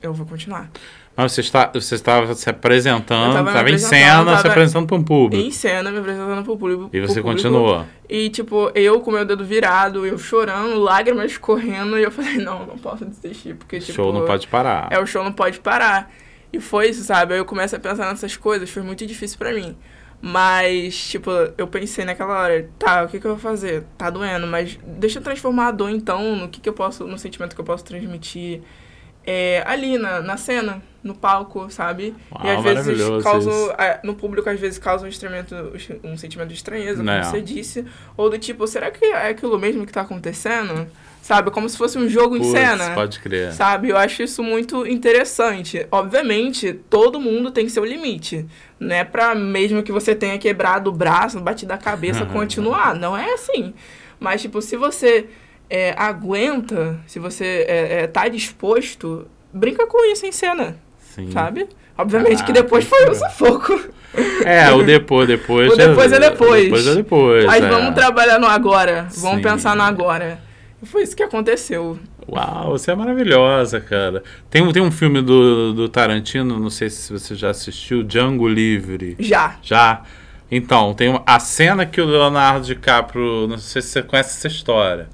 eu vou continuar. Mas você, está, você estava se apresentando, estava em cena, tava se apresentando para um público. Em cena, me apresentando para o público. E você continuou. E, tipo, eu com meu dedo virado, eu chorando, lágrimas correndo, e eu falei, não, não posso desistir, porque, tipo... O show não pode parar. É, o show não pode parar. E foi isso, sabe? Aí eu começo a pensar nessas coisas, foi muito difícil para mim. Mas, tipo, eu pensei naquela hora, tá, o que, que eu vou fazer? Tá doendo, mas deixa eu transformar a dor, então, no que, que eu posso, no sentimento que eu posso transmitir é, ali na, na cena, no palco, sabe? Uau, e às vezes causa, no público, às vezes causa um, um sentimento de estranheza, como Não. você disse. Ou do tipo, será que é aquilo mesmo que tá acontecendo? Sabe? Como se fosse um jogo Puts, em cena. Pode crer. Sabe? Eu acho isso muito interessante. Obviamente, todo mundo tem seu limite. Não é pra mesmo que você tenha quebrado o braço, batido a cabeça, continuar. Não é assim. Mas, tipo, se você é, aguenta, se você é, é, tá disposto, brinca com isso em cena. Sim. Sabe? Obviamente ah, que depois foi o sufoco. É, o depois, depois. o depois é depois. Depois é depois. Mas é. vamos trabalhar no agora. Vamos Sim. pensar no agora. E foi isso que aconteceu. Uau, você é maravilhosa, cara. Tem, tem um filme do, do Tarantino, não sei se você já assistiu, Django Livre. Já. Já? Então, tem uma, a cena que o Leonardo DiCaprio, não sei se você conhece essa história,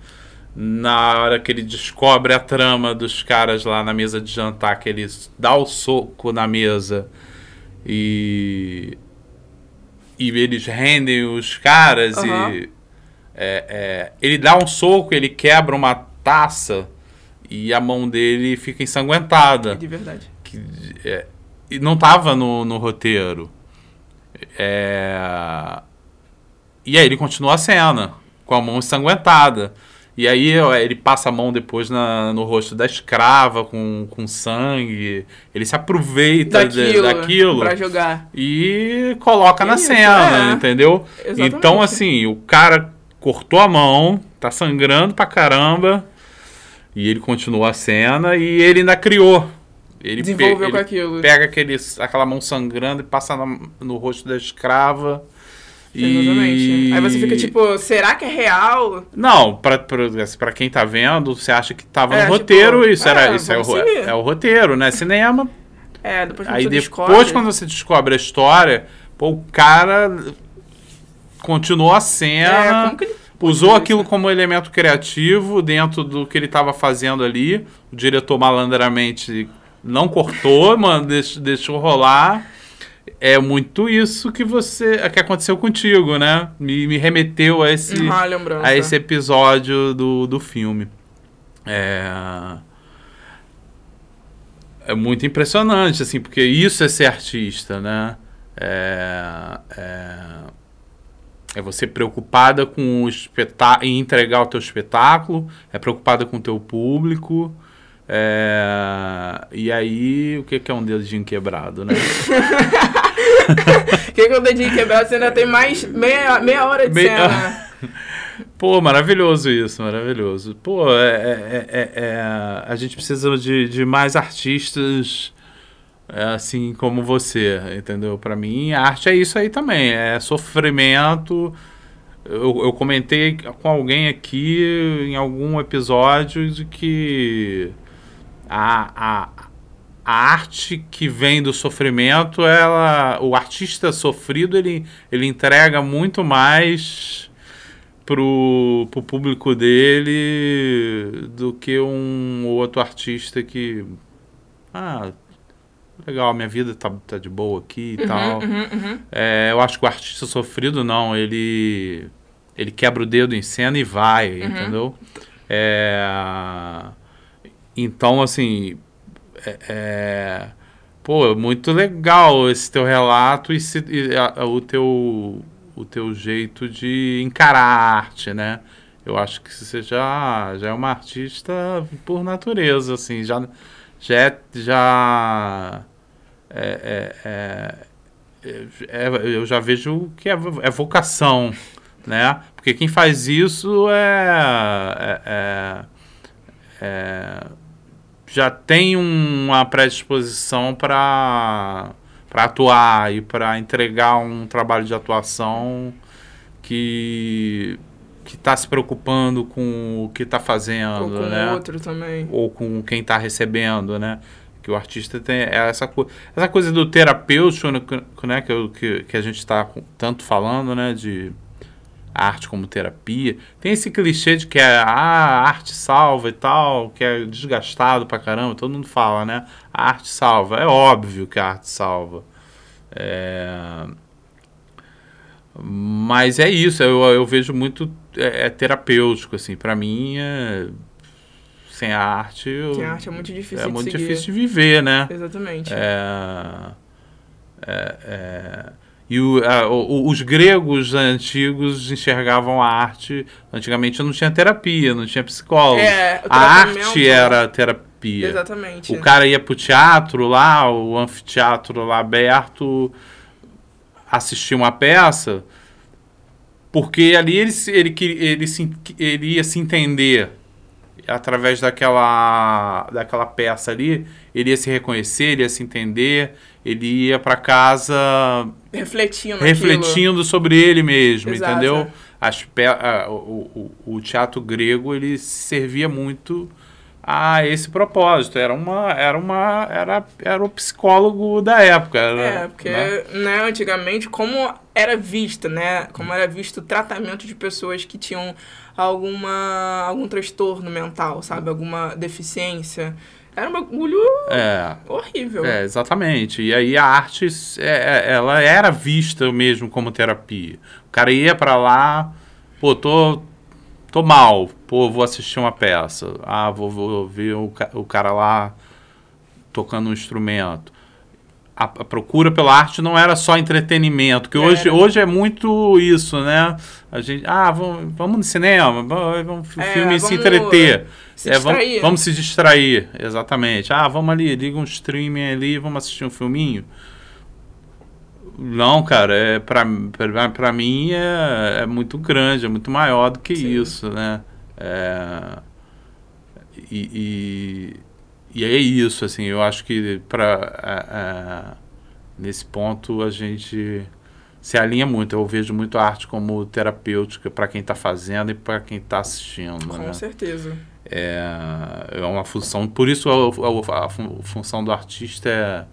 na hora que ele descobre a trama dos caras lá na mesa de jantar, que ele dá o soco na mesa e. E eles rendem os caras Uhum. e. é, é, ele dá um soco, ele quebra uma taça e a mão dele fica ensanguentada. De verdade. Que, é, e não tava no, no roteiro. É, e aí ele continua a cena com a mão ensanguentada. E aí ó, ele passa a mão depois na, no rosto da escrava com, com sangue. Ele se aproveita de- Daquilo, daquilo pra jogar. e coloca na Isso, cena, é. entendeu? Exatamente. Então, assim, o cara cortou a mão, tá sangrando pra caramba, e ele continuou a cena e ele ainda criou. Ele, pe- Desenvolveu ele com aquilo. pega aquele, aquela mão sangrando e passa no rosto da escrava. Exatamente. E... Aí você fica tipo, será que é real? Não, pra, pra, pra quem tá vendo, você acha que tava É, no tipo, roteiro, isso, é, era, isso é, o, é o roteiro, né? Cinema, É, depois Aí depois, descobre. quando você descobre a história, pô, o cara continuou a É, cena, ele usou aquilo como elemento criativo dentro do que ele estava fazendo ali. O diretor malandramente não cortou, mano, deix- deixou rolar. É muito isso que você que aconteceu contigo, né? Me, me remeteu a esse, lembrança. a esse episódio do, do filme. É... é muito impressionante, assim, porque isso é ser artista, né? É, é, é você preocupada com o espetáculo, em entregar o teu espetáculo, é preocupada com o teu público. É, e aí, o que que é um dedinho quebrado, né? O que, que eu dedinho quebrado? Você ainda tem mais meia, meia hora de Meia- cena. Pô, maravilhoso isso, maravilhoso. Pô, é, é, é, é a gente precisa de, de mais artistas assim como você, entendeu? Para mim, arte é isso aí também, é sofrimento. Eu, eu comentei com alguém aqui em algum episódio de que a, a, a arte que vem do sofrimento, ela, o artista sofrido, ele, ele entrega muito mais pro, pro público dele do que um outro artista que ah, legal, minha vida tá, tá de boa aqui e uhum, tal. Uhum, uhum. É, eu acho que o artista sofrido, não, ele, ele quebra o dedo em cena e vai, uhum. entendeu? É, então, assim, é, é, pô, muito legal esse teu relato e, se, e a, o, teu, o teu jeito de encarar a arte, né? Eu acho que você já, já é uma artista por natureza, assim, já, já, é, já é, é, é, é, eu já vejo que é, é, vocação, né? Porque quem faz isso é, já tem uma predisposição para para atuar e para entregar um trabalho de atuação que que está se preocupando com o que está fazendo, ou com né? o outro também, ou com quem está recebendo, né? que o artista tem é essa, co essa coisa do terapêutico, né, né que, que, que a gente está tanto falando, né, de arte como terapia. Tem esse clichê de que é, ah, a arte salva e tal, que é desgastado pra caramba, todo mundo fala, né? A arte salva. É óbvio que a arte salva. É... Mas é isso, eu, eu vejo muito é, é terapêutico, assim, para mim é sem a arte. Eu, sem a arte é muito difícil É muito seguir. difícil de viver, né? Exatamente. É, é, é, e o, a, o, os gregos antigos enxergavam a arte. Antigamente não tinha terapia, não tinha psicólogo. É, a arte era terapia. Exatamente. O cara ia pro teatro lá, o anfiteatro lá aberto, assistir uma peça, porque ali ele, ele, ele, ele, ele ia se entender através daquela, daquela peça ali, ele ia se reconhecer, ele ia se entender, ele ia para casa refletindo, refletindo sobre ele mesmo, Exato. entendeu? As, a, o, o, o, teatro grego ele servia muito a esse propósito. Era uma, era uma, era, era o psicólogo da época. Era, é, porque né? né, antigamente como era visto, né? Como era visto o tratamento de pessoas que tinham alguma algum transtorno mental, sabe? Alguma deficiência. Era um bagulho é, horrível. É, exatamente. E aí a arte, é, é ela era vista mesmo como terapia. O cara ia para lá, pô, tô, tô mal, pô, vou assistir uma peça. Ah, vou, vou ver o, o cara lá tocando um instrumento a, a, procura pela arte não era só entretenimento, que hoje, hoje é muito isso, né? A gente, ah, vamos, vamos no cinema, vamos é, filme vamos se entreter. Se é, vamos, vamos, se distrair, exatamente. Ah, vamos ali, liga um streaming ali, vamos assistir um filminho. Não, cara, é, pra, pra, pra mim é, é muito grande, é muito maior do que Sim. isso, né? É, e, e e é isso, assim, eu acho que para nesse ponto a gente se alinha muito. Eu vejo muito a arte como terapêutica para quem está fazendo e para quem está assistindo. Com né? certeza. É, é uma função. Por isso a, a, a função do artista é,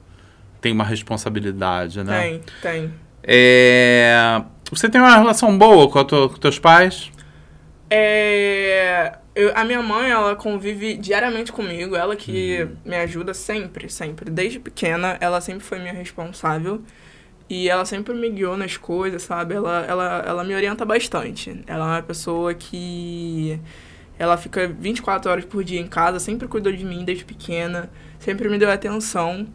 tem uma responsabilidade, né? Tem, tem. É, você tem uma relação boa com, tua, com teus pais? É, eu, a minha mãe, ela convive diariamente comigo, ela que uhum. me ajuda sempre, sempre. Desde pequena, ela sempre foi minha responsável. E ela sempre me guiou nas coisas, sabe? Ela, ela, ela me orienta bastante. Ela é uma pessoa que. Ela fica 24 horas por dia em casa, sempre cuidou de mim desde pequena, sempre me deu atenção.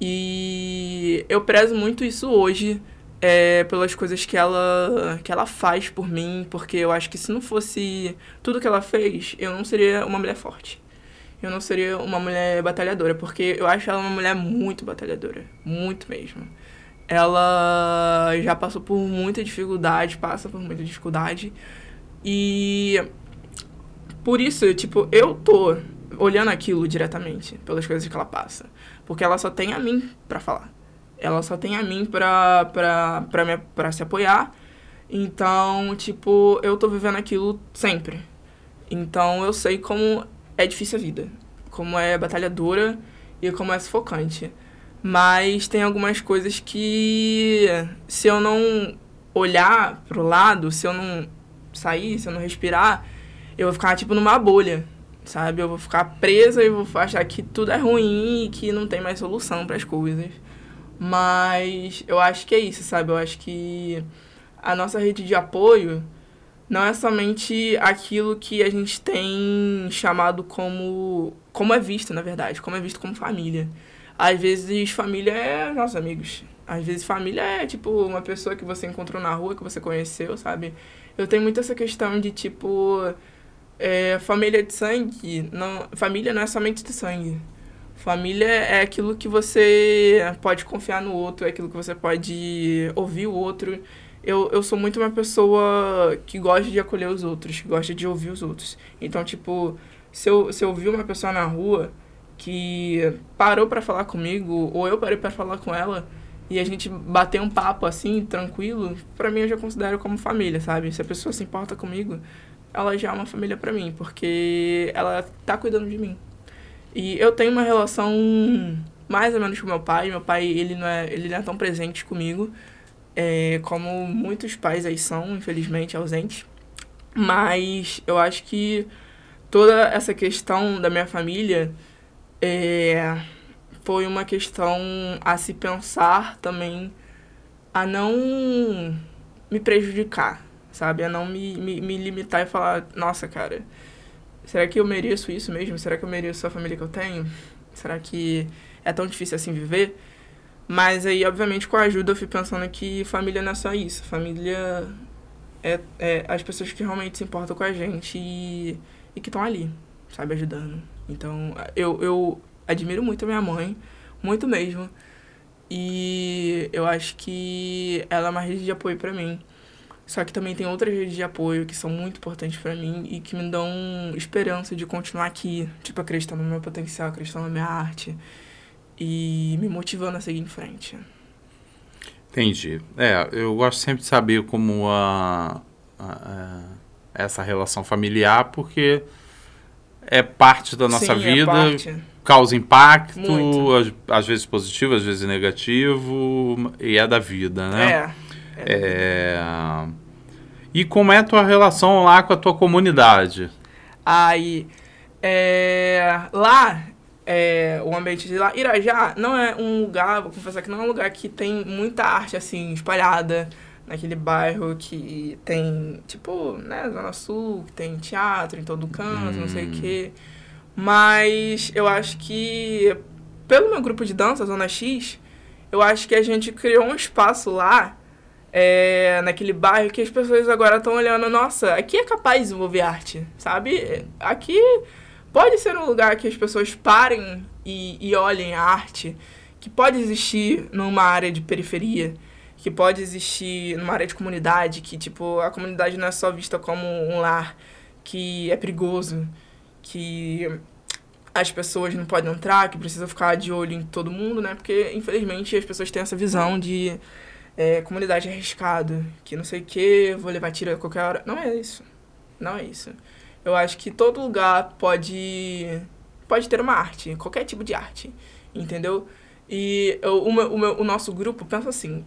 E eu prezo muito isso hoje é, pelas coisas que ela, que ela faz por mim, porque eu acho que se não fosse tudo que ela fez, eu não seria uma mulher forte. Eu não seria uma mulher batalhadora, porque eu acho ela uma mulher muito batalhadora, muito mesmo. Ela já passou por muita dificuldade, passa por muita dificuldade, E por isso, tipo, eu tô olhando aquilo diretamente, pelas coisas que ela passa. Porque ela só tem a mim para falar. Ela só tem a mim pra, pra, pra, me, pra se apoiar. Então, tipo, eu tô vivendo aquilo sempre. Então eu sei como é difícil a vida. Como é batalhadora e como é sufocante. Mas tem algumas coisas que se eu não olhar pro lado, se eu não sair, se eu não respirar, eu vou ficar tipo numa bolha, sabe? Eu vou ficar presa e vou achar que tudo é ruim e que não tem mais solução para as coisas. Mas eu acho que é isso, sabe? Eu acho que a nossa rede de apoio não é somente aquilo que a gente tem chamado como como é visto, na verdade, como é visto como família. Às vezes família é nossos amigos. Às vezes família é tipo uma pessoa que você encontrou na rua, que você conheceu, sabe? Eu tenho muito essa questão de tipo é, família de sangue, não, família não é somente de sangue. Família é aquilo que você pode confiar no outro, é aquilo que você pode ouvir o outro. Eu, eu sou muito uma pessoa que gosta de acolher os outros, que gosta de ouvir os outros. Então, tipo, se eu, se eu ouvir uma pessoa na rua que parou para falar comigo, ou eu parei para falar com ela, e a gente bater um papo assim, tranquilo, para mim eu já considero como família, sabe? Se a pessoa se importa comigo, ela já é uma família para mim, porque ela tá cuidando de mim. E eu tenho uma relação mais ou menos com meu pai. Meu pai, ele não é, ele não é tão presente comigo, é, como muitos pais aí são, infelizmente, ausentes. Mas eu acho que toda essa questão da minha família é, foi uma questão a se pensar também, a não me prejudicar, sabe? A não me, me, me limitar e falar, nossa, cara, será que eu mereço isso mesmo? Será que eu mereço a família que eu tenho? Será que é tão difícil assim viver? Mas aí, obviamente, com a ajuda eu fui pensando que família não é só isso. Família é, é as pessoas que realmente se importam com a gente e, e que estão ali, sabe, ajudando. Então, eu, eu admiro muito a minha mãe, muito mesmo. E eu acho que ela é uma rede de apoio para mim. Só que também tem outras redes de apoio que são muito importantes para mim e que me dão esperança de continuar aqui, tipo, acreditando no meu potencial, acreditando na minha arte e me motivando a seguir em frente. Entendi. É, eu gosto sempre de saber como a, a, a essa relação familiar, porque é parte da nossa Sim, é vida, é causa impacto, às, às, vezes positivo, às vezes negativo, e é da vida, né? É. é. E como é a tua relação lá com a tua comunidade? Aí, é, lá, é, o ambiente de lá, Irajá não é um lugar, vou confessar que não é um lugar que tem muita arte, assim, espalhada naquele bairro que tem, tipo, né, Zona Sul, que tem teatro em todo canto, hum. não sei o hum. quê. Mas eu acho que, pelo meu grupo de dança, Zona X, eu acho que a gente criou um espaço lá é, naquele bairro que as pessoas agora estão olhando, nossa, aqui é capaz de desenvolver arte, sabe? Aqui pode ser um lugar que as pessoas parem e, e olhem a arte, que pode existir numa área de periferia, que pode existir numa área de comunidade, que, tipo, a comunidade não é só vista como um lar que é perigoso, que as pessoas não podem entrar, que precisa ficar de olho em todo mundo, né? Porque, infelizmente, as pessoas têm essa visão de é, comunidade arriscada, que não sei o que, vou levar tiro a qualquer hora. Não é isso. Não é isso. Eu acho que todo lugar pode pode ter uma arte, qualquer tipo de arte, entendeu? E eu, o, meu, o, meu, o nosso grupo pensa assim,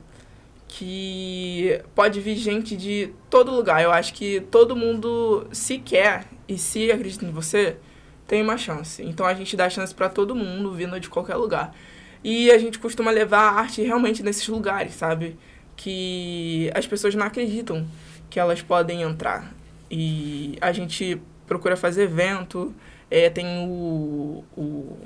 que pode vir gente de todo lugar. Eu acho que todo mundo, se quer e se acredita em você, tem uma chance. Então a gente dá chance para todo mundo vindo de qualquer lugar. E a gente costuma levar a arte realmente nesses lugares, sabe? Que as pessoas não acreditam que elas podem entrar. E a gente procura fazer evento. É, tem o, o,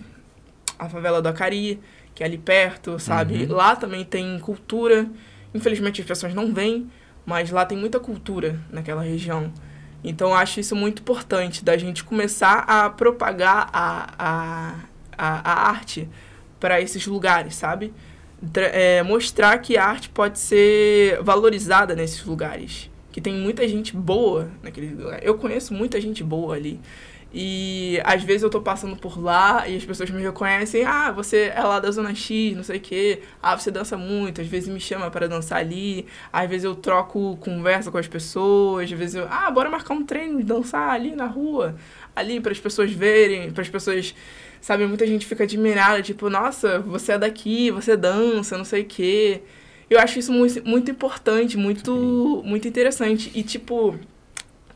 a favela do Acari, que é ali perto, sabe? Uhum. Lá também tem cultura. Infelizmente as pessoas não vêm, mas lá tem muita cultura naquela região. Então acho isso muito importante, da gente começar a propagar a, a, a, a arte para esses lugares, sabe? É, mostrar que a arte pode ser valorizada nesses lugares. que tem muita gente boa naquele lugar. Eu conheço muita gente boa ali. E às vezes eu tô passando por lá e as pessoas me reconhecem, ah, você é lá da Zona X, não sei o quê, ah, você dança muito, às vezes me chama para dançar ali, às vezes eu troco conversa com as pessoas, às vezes eu, ah, bora marcar um treino, dançar ali na rua, ali para as pessoas verem, para as pessoas, sabe, muita gente fica admirada, tipo, nossa, você é daqui, você dança, não sei o quê. Eu acho isso muito, muito importante, muito, muito interessante e, tipo,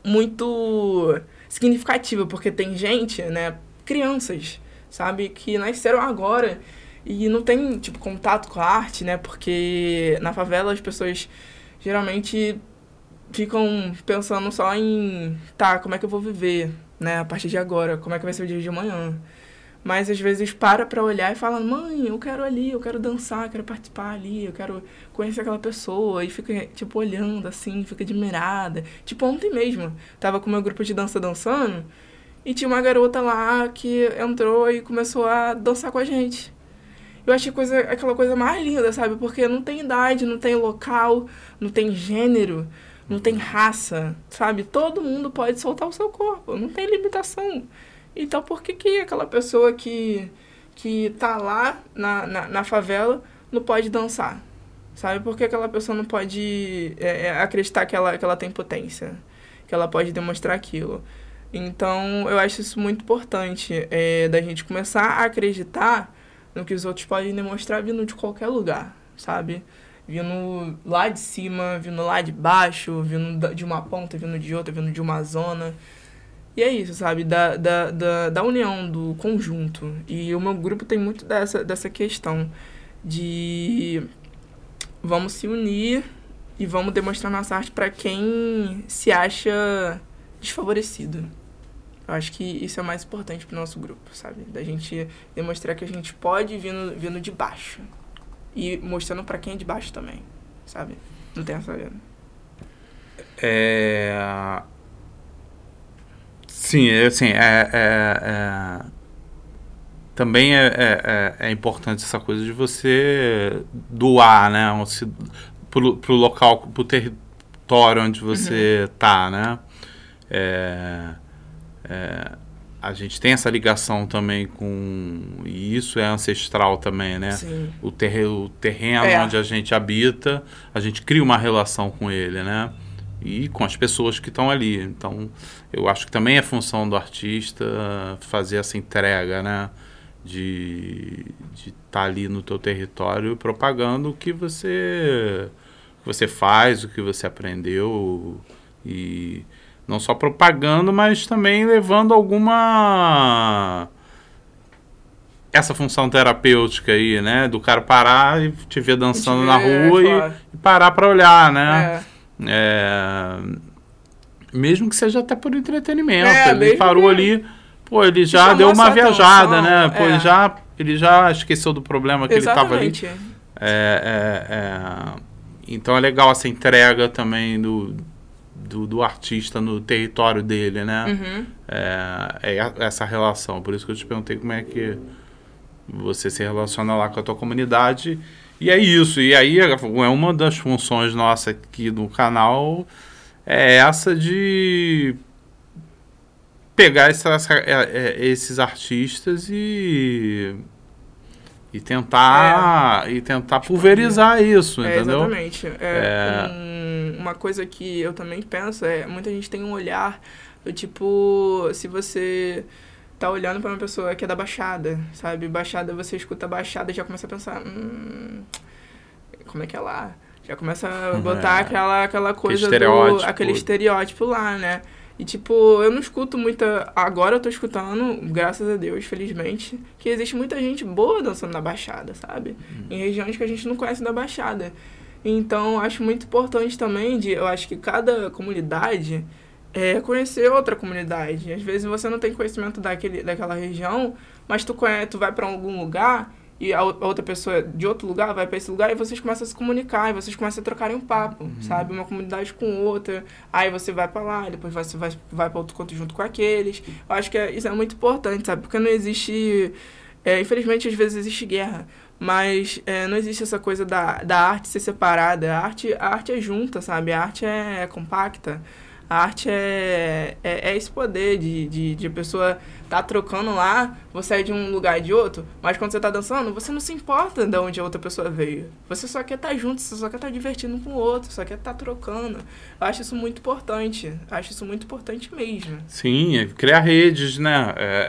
muito significativa, porque tem gente, né, crianças, sabe, que nasceram agora e não tem, tipo, contato com a arte, né, porque na favela as pessoas geralmente ficam pensando só em, tá, como é que eu vou viver, né, a partir de agora, como é que vai ser o dia de amanhã. Mas às vezes para pra olhar e fala, mãe, eu quero ali, eu quero dançar, eu quero participar ali, eu quero conhecer aquela pessoa. E fica, tipo, olhando assim, fica admirada. Tipo, ontem mesmo, tava com meu grupo de dança dançando e tinha uma garota lá que entrou e começou a dançar com a gente. Eu achei coisa, aquela coisa mais linda, sabe? Porque não tem idade, não tem local, não tem gênero, não tem raça, sabe? Todo mundo pode soltar o seu corpo, não tem limitação. Então por que, que aquela pessoa que, que tá lá na, na, na favela não pode dançar? Sabe? Por que aquela pessoa não pode é, é, acreditar que ela, que ela tem potência? Que ela pode demonstrar aquilo? Então, eu acho isso muito importante, é, da gente começar a acreditar no que os outros podem demonstrar vindo de qualquer lugar, sabe? Vindo lá de cima, vindo lá de baixo, vindo de uma ponta, vindo de outra, vindo de uma zona. E é isso, sabe? Da, da, da, da união, do conjunto. E o meu grupo tem muito dessa, dessa questão de vamos se unir e vamos demonstrar nossa arte para quem se acha desfavorecido. Eu acho que isso é mais importante pro nosso grupo, sabe? Da gente demonstrar que a gente pode vindo, vindo de baixo. E mostrando para quem é de baixo também, sabe? Não tem essa. É Sim, é, assim, é, é, é também é, é, é, importante essa coisa de você doar, né? Pro, pro local, pro território onde você uhum. tá, né? É, é, a gente tem essa ligação também com. E isso é ancestral também, né? Sim. O, ter, o terreno é. onde a gente habita, a gente cria uma relação com ele, né? E com as pessoas que estão ali. Então, eu acho que também é função do artista fazer essa entrega, né? De estar tá ali no teu território propagando o que você, que você faz, o que você aprendeu e não só propagando, mas também levando alguma essa função terapêutica aí, né? Do cara parar e te ver dançando na rua e, e, parar para olhar, né? É. É, mesmo que seja até por entretenimento. É, ele parou que... ali, pô, ele já deu uma viajada, atenção, né? Pô, ele, é. já, ele já esqueceu do problema que Exatamente. ele estava ali. É, é, é, então é legal essa entrega também do, do, do artista no território dele, né? Uhum. É, essa relação. Por isso que eu te perguntei como é que você se relaciona lá com a tua comunidade e é isso. E aí é uma das funções nossas aqui no canal é essa de pegar essa, essa, é, é, esses artistas e e tentar é, e tentar pulverizar isso, é, entendeu? Exatamente. É, um, uma coisa que eu também penso é muita gente tem um olhar do tipo se você tá olhando para uma pessoa que é da Baixada, sabe? Baixada, você escuta Baixada e já começa a pensar, hum, como é que é lá? Já começa a botar é. aquela, aquela coisa estereótipo. do... Aquele estereótipo lá, né? E, tipo, eu não escuto muita... Agora eu tô escutando, graças a Deus, felizmente, que existe muita gente boa dançando na Baixada, sabe? Hum. Em regiões que a gente não conhece da Baixada. Então, acho muito importante também de... Eu acho que cada comunidade é conhecer outra comunidade. Às vezes você não tem conhecimento daquele, daquela região, mas tu, conhece, tu vai para algum lugar e a outra pessoa de outro lugar vai para esse lugar e vocês começam a se comunicar e vocês começam a trocarem um papo, uhum. sabe? Uma comunidade com outra. Aí você vai para lá, depois você vai, vai para outro canto junto com aqueles. Eu acho que é, isso é muito importante, sabe? Porque não existe. É, infelizmente, às vezes existe guerra, Mas é, não existe essa coisa da, da arte ser separada. A arte, a arte é junta, sabe? A arte é, é compacta. A arte é, é, é, esse poder de, de, de a pessoa tá trocando lá, você é de um lugar e de outro, mas quando você tá dançando, você não se importa de onde a outra pessoa veio. Você só quer estar tá junto, você só quer estar tá divertindo com o outro, só quer estar tá trocando. Eu acho isso muito importante. Acho isso muito importante mesmo. Sim, é criar redes, né? É,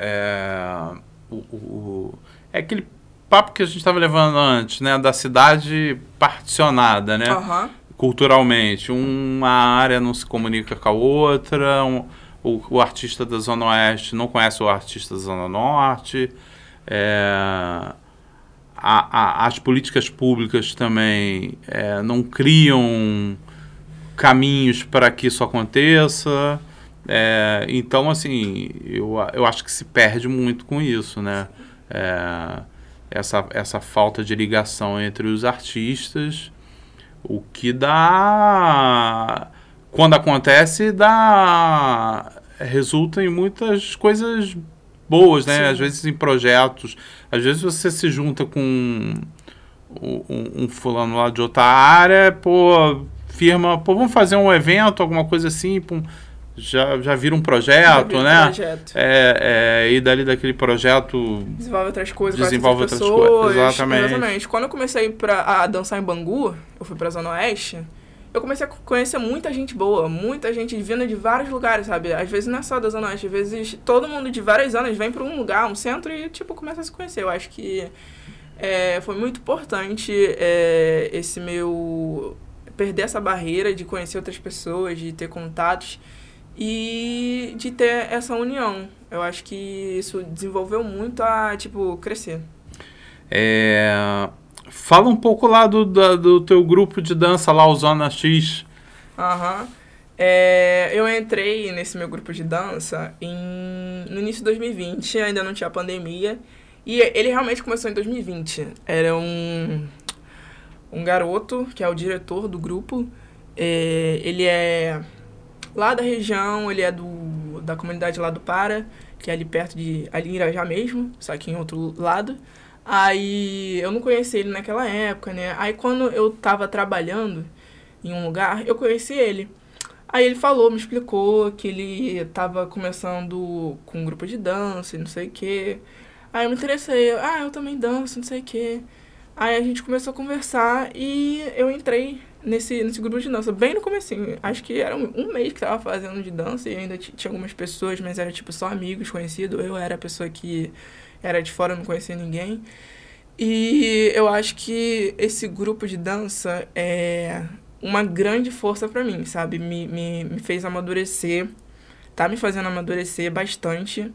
é, o, o, é aquele papo que a gente estava levando antes, né? Da cidade particionada, né? Uhum. Culturalmente. Uma área não se comunica com a outra, um, o, o, artista da Zona Oeste não conhece o artista da Zona Norte. É, a, a, as políticas públicas também é, não criam caminhos para que isso aconteça. É, então, assim, eu, eu acho que se perde muito com isso, né? É, essa, essa falta de ligação entre os artistas, o que dá. Quando acontece, dá. resulta em muitas coisas boas, né? Sim. Às vezes em projetos. Às vezes você se junta com um, um, fulano lá de outra área, pô, firma, pô, vamos fazer um evento, alguma coisa assim, pô, já, já vira um projeto, né? Um projeto. É, é, e dali daquele projeto. Desenvolve outras coisas, desenvolve outras coisas. Exatamente. Exatamente. Quando eu comecei pra, a dançar em Bangu, eu fui pra Zona Oeste, eu comecei a conhecer muita gente boa, muita gente vindo de vários lugares, sabe? Às vezes não é só da Zona Oeste, às vezes todo mundo de vários anos vem pra um lugar, um centro e, tipo, começa a se conhecer. Eu acho que é, foi muito importante é, esse meu. perder essa barreira de conhecer outras pessoas, de ter contatos e de ter essa união. Eu acho que isso desenvolveu muito a, tipo, crescer. É... Fala um pouco lá do, do, do teu grupo de dança lá, o Zona X. Aham. Uhum. É, eu entrei nesse meu grupo de dança em, no início de 2020, ainda não tinha pandemia. E ele realmente começou em 2020. Era um, um garoto, que é o diretor do grupo. É, ele é lá da região, ele é do, da comunidade lá do Para, que é ali perto de. ali em Irajá mesmo, só que em outro lado. Aí eu não conheci ele naquela época, né? Aí quando eu tava trabalhando em um lugar, eu conheci ele. Aí ele falou, me explicou que ele tava começando com um grupo de dança e não sei o quê. Aí eu me interessei, ah, eu também danço, não sei o quê. Aí a gente começou a conversar e eu entrei nesse, nesse grupo de dança, bem no comecinho. Acho que era um, um mês que tava fazendo de dança e ainda tinha algumas pessoas, mas era tipo só amigos conhecidos. Eu era a pessoa que era de fora, não conhecia ninguém. E eu acho que esse grupo de dança é uma grande força para mim, sabe? Me, me, me fez amadurecer, tá me fazendo amadurecer bastante.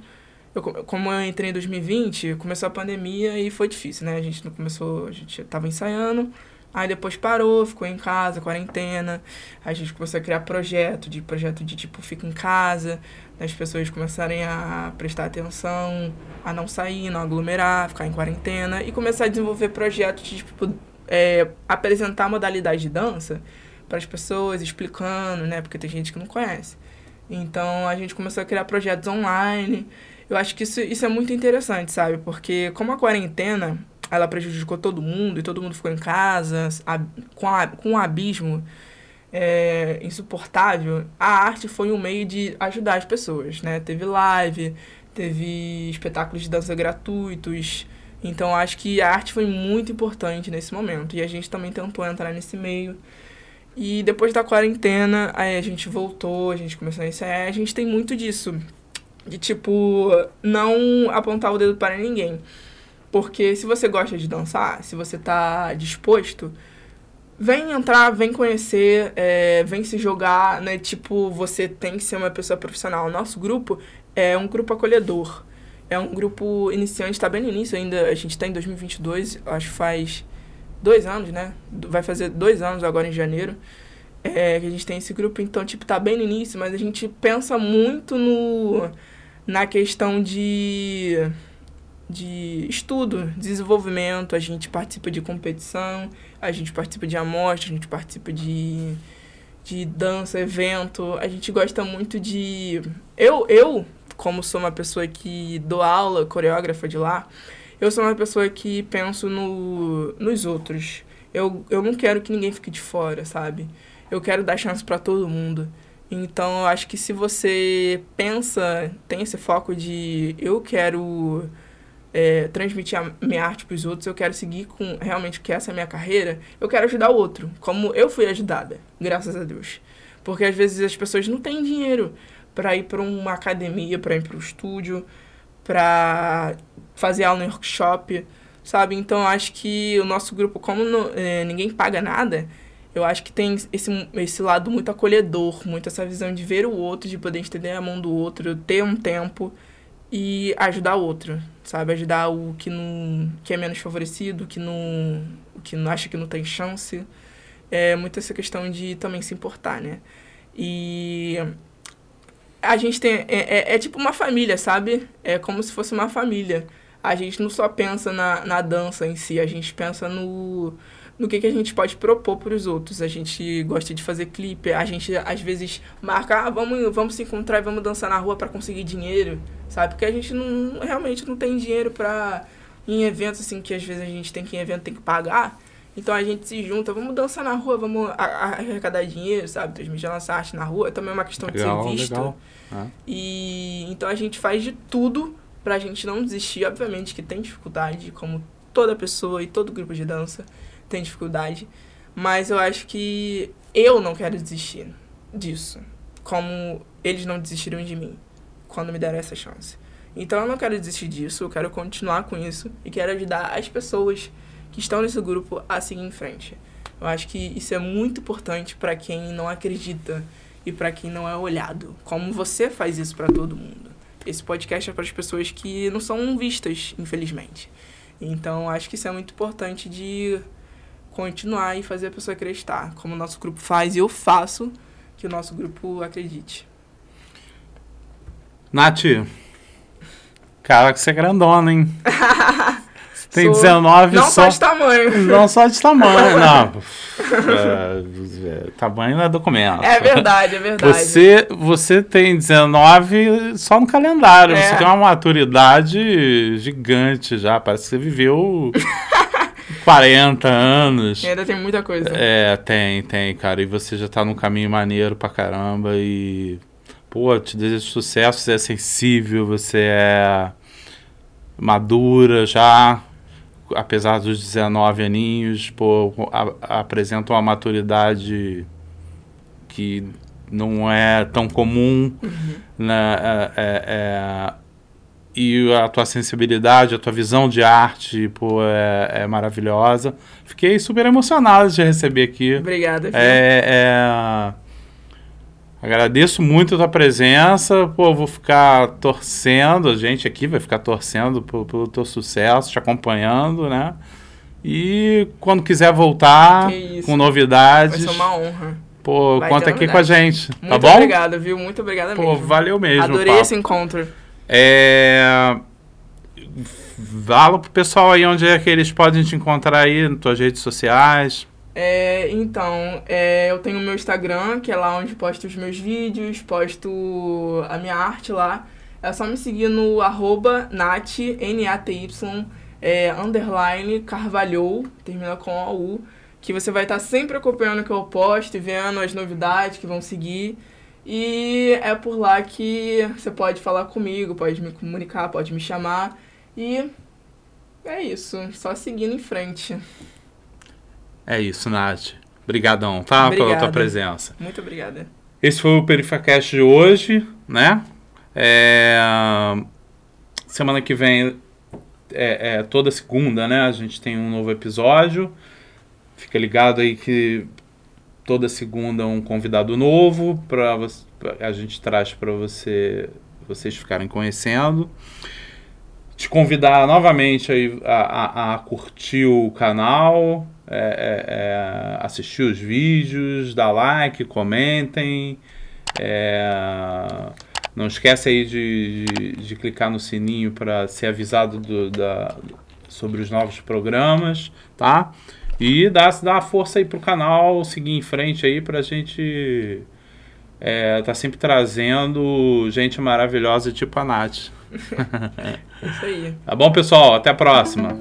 Eu, como eu entrei em 2020, começou a pandemia e foi difícil, né? A gente não começou, a gente tava ensaiando, Aí depois parou, ficou em casa, quarentena. A gente começou a criar projeto, de projeto de tipo, fica em casa, as pessoas começarem a prestar atenção, a não sair, não aglomerar, ficar em quarentena e começar a desenvolver projetos de tipo, é, apresentar modalidade de dança para as pessoas, explicando, né? Porque tem gente que não conhece. Então a gente começou a criar projetos online. Eu acho que isso, isso é muito interessante, sabe? Porque como a quarentena ela prejudicou todo mundo e todo mundo ficou em casa, a, com, a, com um abismo é, insuportável, a arte foi um meio de ajudar as pessoas, né? Teve live, teve espetáculos de dança gratuitos, então acho que a arte foi muito importante nesse momento e a gente também tentou entrar nesse meio. E depois da quarentena, aí a gente voltou, a gente começou a ensaiar, a gente tem muito disso. De tipo, não apontar o dedo para ninguém. Porque se você gosta de dançar, se você tá disposto, vem entrar, vem conhecer, é, vem se jogar, né? Tipo, você tem que ser uma pessoa profissional. Nosso grupo é um grupo acolhedor. É um grupo iniciante, está bem no início ainda. A gente está em 2022, acho que faz dois anos, né? Vai fazer dois anos agora em janeiro. É, que a gente tem esse grupo, então, tipo, tá bem no início, mas a gente pensa muito no na questão de de estudo, desenvolvimento, a gente participa de competição, a gente participa de amostra, a gente participa de, de dança, evento. A gente gosta muito de. Eu, eu, como sou uma pessoa que dou aula, coreógrafa de lá, Eu sou uma pessoa que penso no, nos outros. Eu, eu não quero que ninguém fique de fora, sabe? Eu quero dar chance para todo mundo. Então, eu acho que se você pensa, tem esse foco de eu quero é, transmitir a minha arte para os outros, eu quero seguir com realmente que essa é a minha carreira, eu quero ajudar o outro, como eu fui ajudada, graças a Deus. Porque às vezes as pessoas não têm dinheiro para ir para uma academia, para ir para o estúdio, para fazer aula em workshop, sabe? Então acho que o nosso grupo, como é, ninguém paga nada, eu acho que tem esse, esse lado muito acolhedor, muito essa visão de ver o outro, de poder estender a mão do outro, ter um tempo e ajudar o outro, sabe? Ajudar o que não que é menos favorecido, que não que não acha que não tem chance. É muito essa questão de também se importar, né? E a gente tem é, é, é tipo uma família, sabe? É como se fosse uma família. A gente não só pensa na, na dança em si, a gente pensa no no que, que a gente pode propor para os outros. A gente gosta de fazer clipe, a gente às vezes marca, ah, vamos, vamos se encontrar e vamos dançar na rua para conseguir dinheiro, sabe? Porque a gente não realmente não tem dinheiro para em eventos assim que às vezes a gente tem que em evento tem que pagar. Então a gente se junta, vamos dançar na rua, vamos arrecadar dinheiro, sabe? Transmitir nossa arte na rua, é também uma questão legal, de ser visto. Legal. É. E então a gente faz de tudo pra gente não desistir, obviamente que tem dificuldade, como toda pessoa e todo grupo de dança tem dificuldade. Mas eu acho que eu não quero desistir disso. Como eles não desistiram de mim quando me deram essa chance. Então eu não quero desistir disso, eu quero continuar com isso e quero ajudar as pessoas que estão nesse grupo a seguir em frente. Eu acho que isso é muito importante para quem não acredita e para quem não é olhado. Como você faz isso para todo mundo. Esse podcast é para as pessoas que não são vistas, infelizmente. Então acho que isso é muito importante de continuar e fazer a pessoa acreditar, como o nosso grupo faz e eu faço que o nosso grupo acredite. Nath, cara, que você é grandona, hein? Tem Sou... 19 não só... só de tamanho. Não só de tamanho, não. é, tamanho não é documento. É verdade, é verdade. Você, você tem 19 só no calendário. É. Você tem uma maturidade gigante já. Parece que você viveu 40 anos. E ainda tem muita coisa. É, tem, tem, cara. E você já tá num caminho maneiro pra caramba e. Pô, te desejo sucesso, você é sensível, você é madura já, apesar dos 19 aninhos, pô, a, apresenta uma maturidade que não é tão comum, uhum. né? É, é, é e a tua sensibilidade, a tua visão de arte, pô, é, é maravilhosa. Fiquei super emocionado de receber aqui. Obrigada. É, é, agradeço muito a tua presença. Pô, vou ficar torcendo, a gente aqui vai ficar torcendo pelo, pelo teu sucesso, te acompanhando, né? E quando quiser voltar com novidades. Vai ser uma honra. Pô, vai conta aqui com a gente, tá muito bom? Muito obrigada, viu? Muito obrigada Pô, mesmo. valeu mesmo. Adorei papo. esse encontro. É... Fala pro pessoal aí onde é que eles podem te encontrar aí nas tuas redes sociais. É, então, é, eu tenho o meu Instagram, que é lá onde posto os meus vídeos, posto a minha arte lá. É só me seguir no arroba nat, N-A-T-Y, é, underline, carvalhou, termina com O-U, que você vai estar sempre acompanhando o que eu posto e vendo as novidades que vão seguir. E é por lá que você pode falar comigo, pode me comunicar, pode me chamar. E é isso, só seguindo em frente. É isso, Nath. Obrigadão, tá? Obrigada. Pela tua presença. Muito obrigada. Esse foi o Perifacast de hoje, né? É... Semana que vem, é, é, toda segunda, né? A gente tem um novo episódio. Fica ligado aí que toda segunda um convidado novo para a gente traz para você vocês ficarem conhecendo. Te convidar novamente aí a, a, a curtir o canal é, é, é, assistir os vídeos dar like comentem é, não esquece aí de, de, de clicar no sininho para ser avisado do, da, sobre os novos programas tá e dá, dá uma força aí pro canal seguir em frente aí pra gente é, tá sempre trazendo gente maravilhosa tipo a Nath. Isso aí. Tá bom, pessoal? Até a próxima.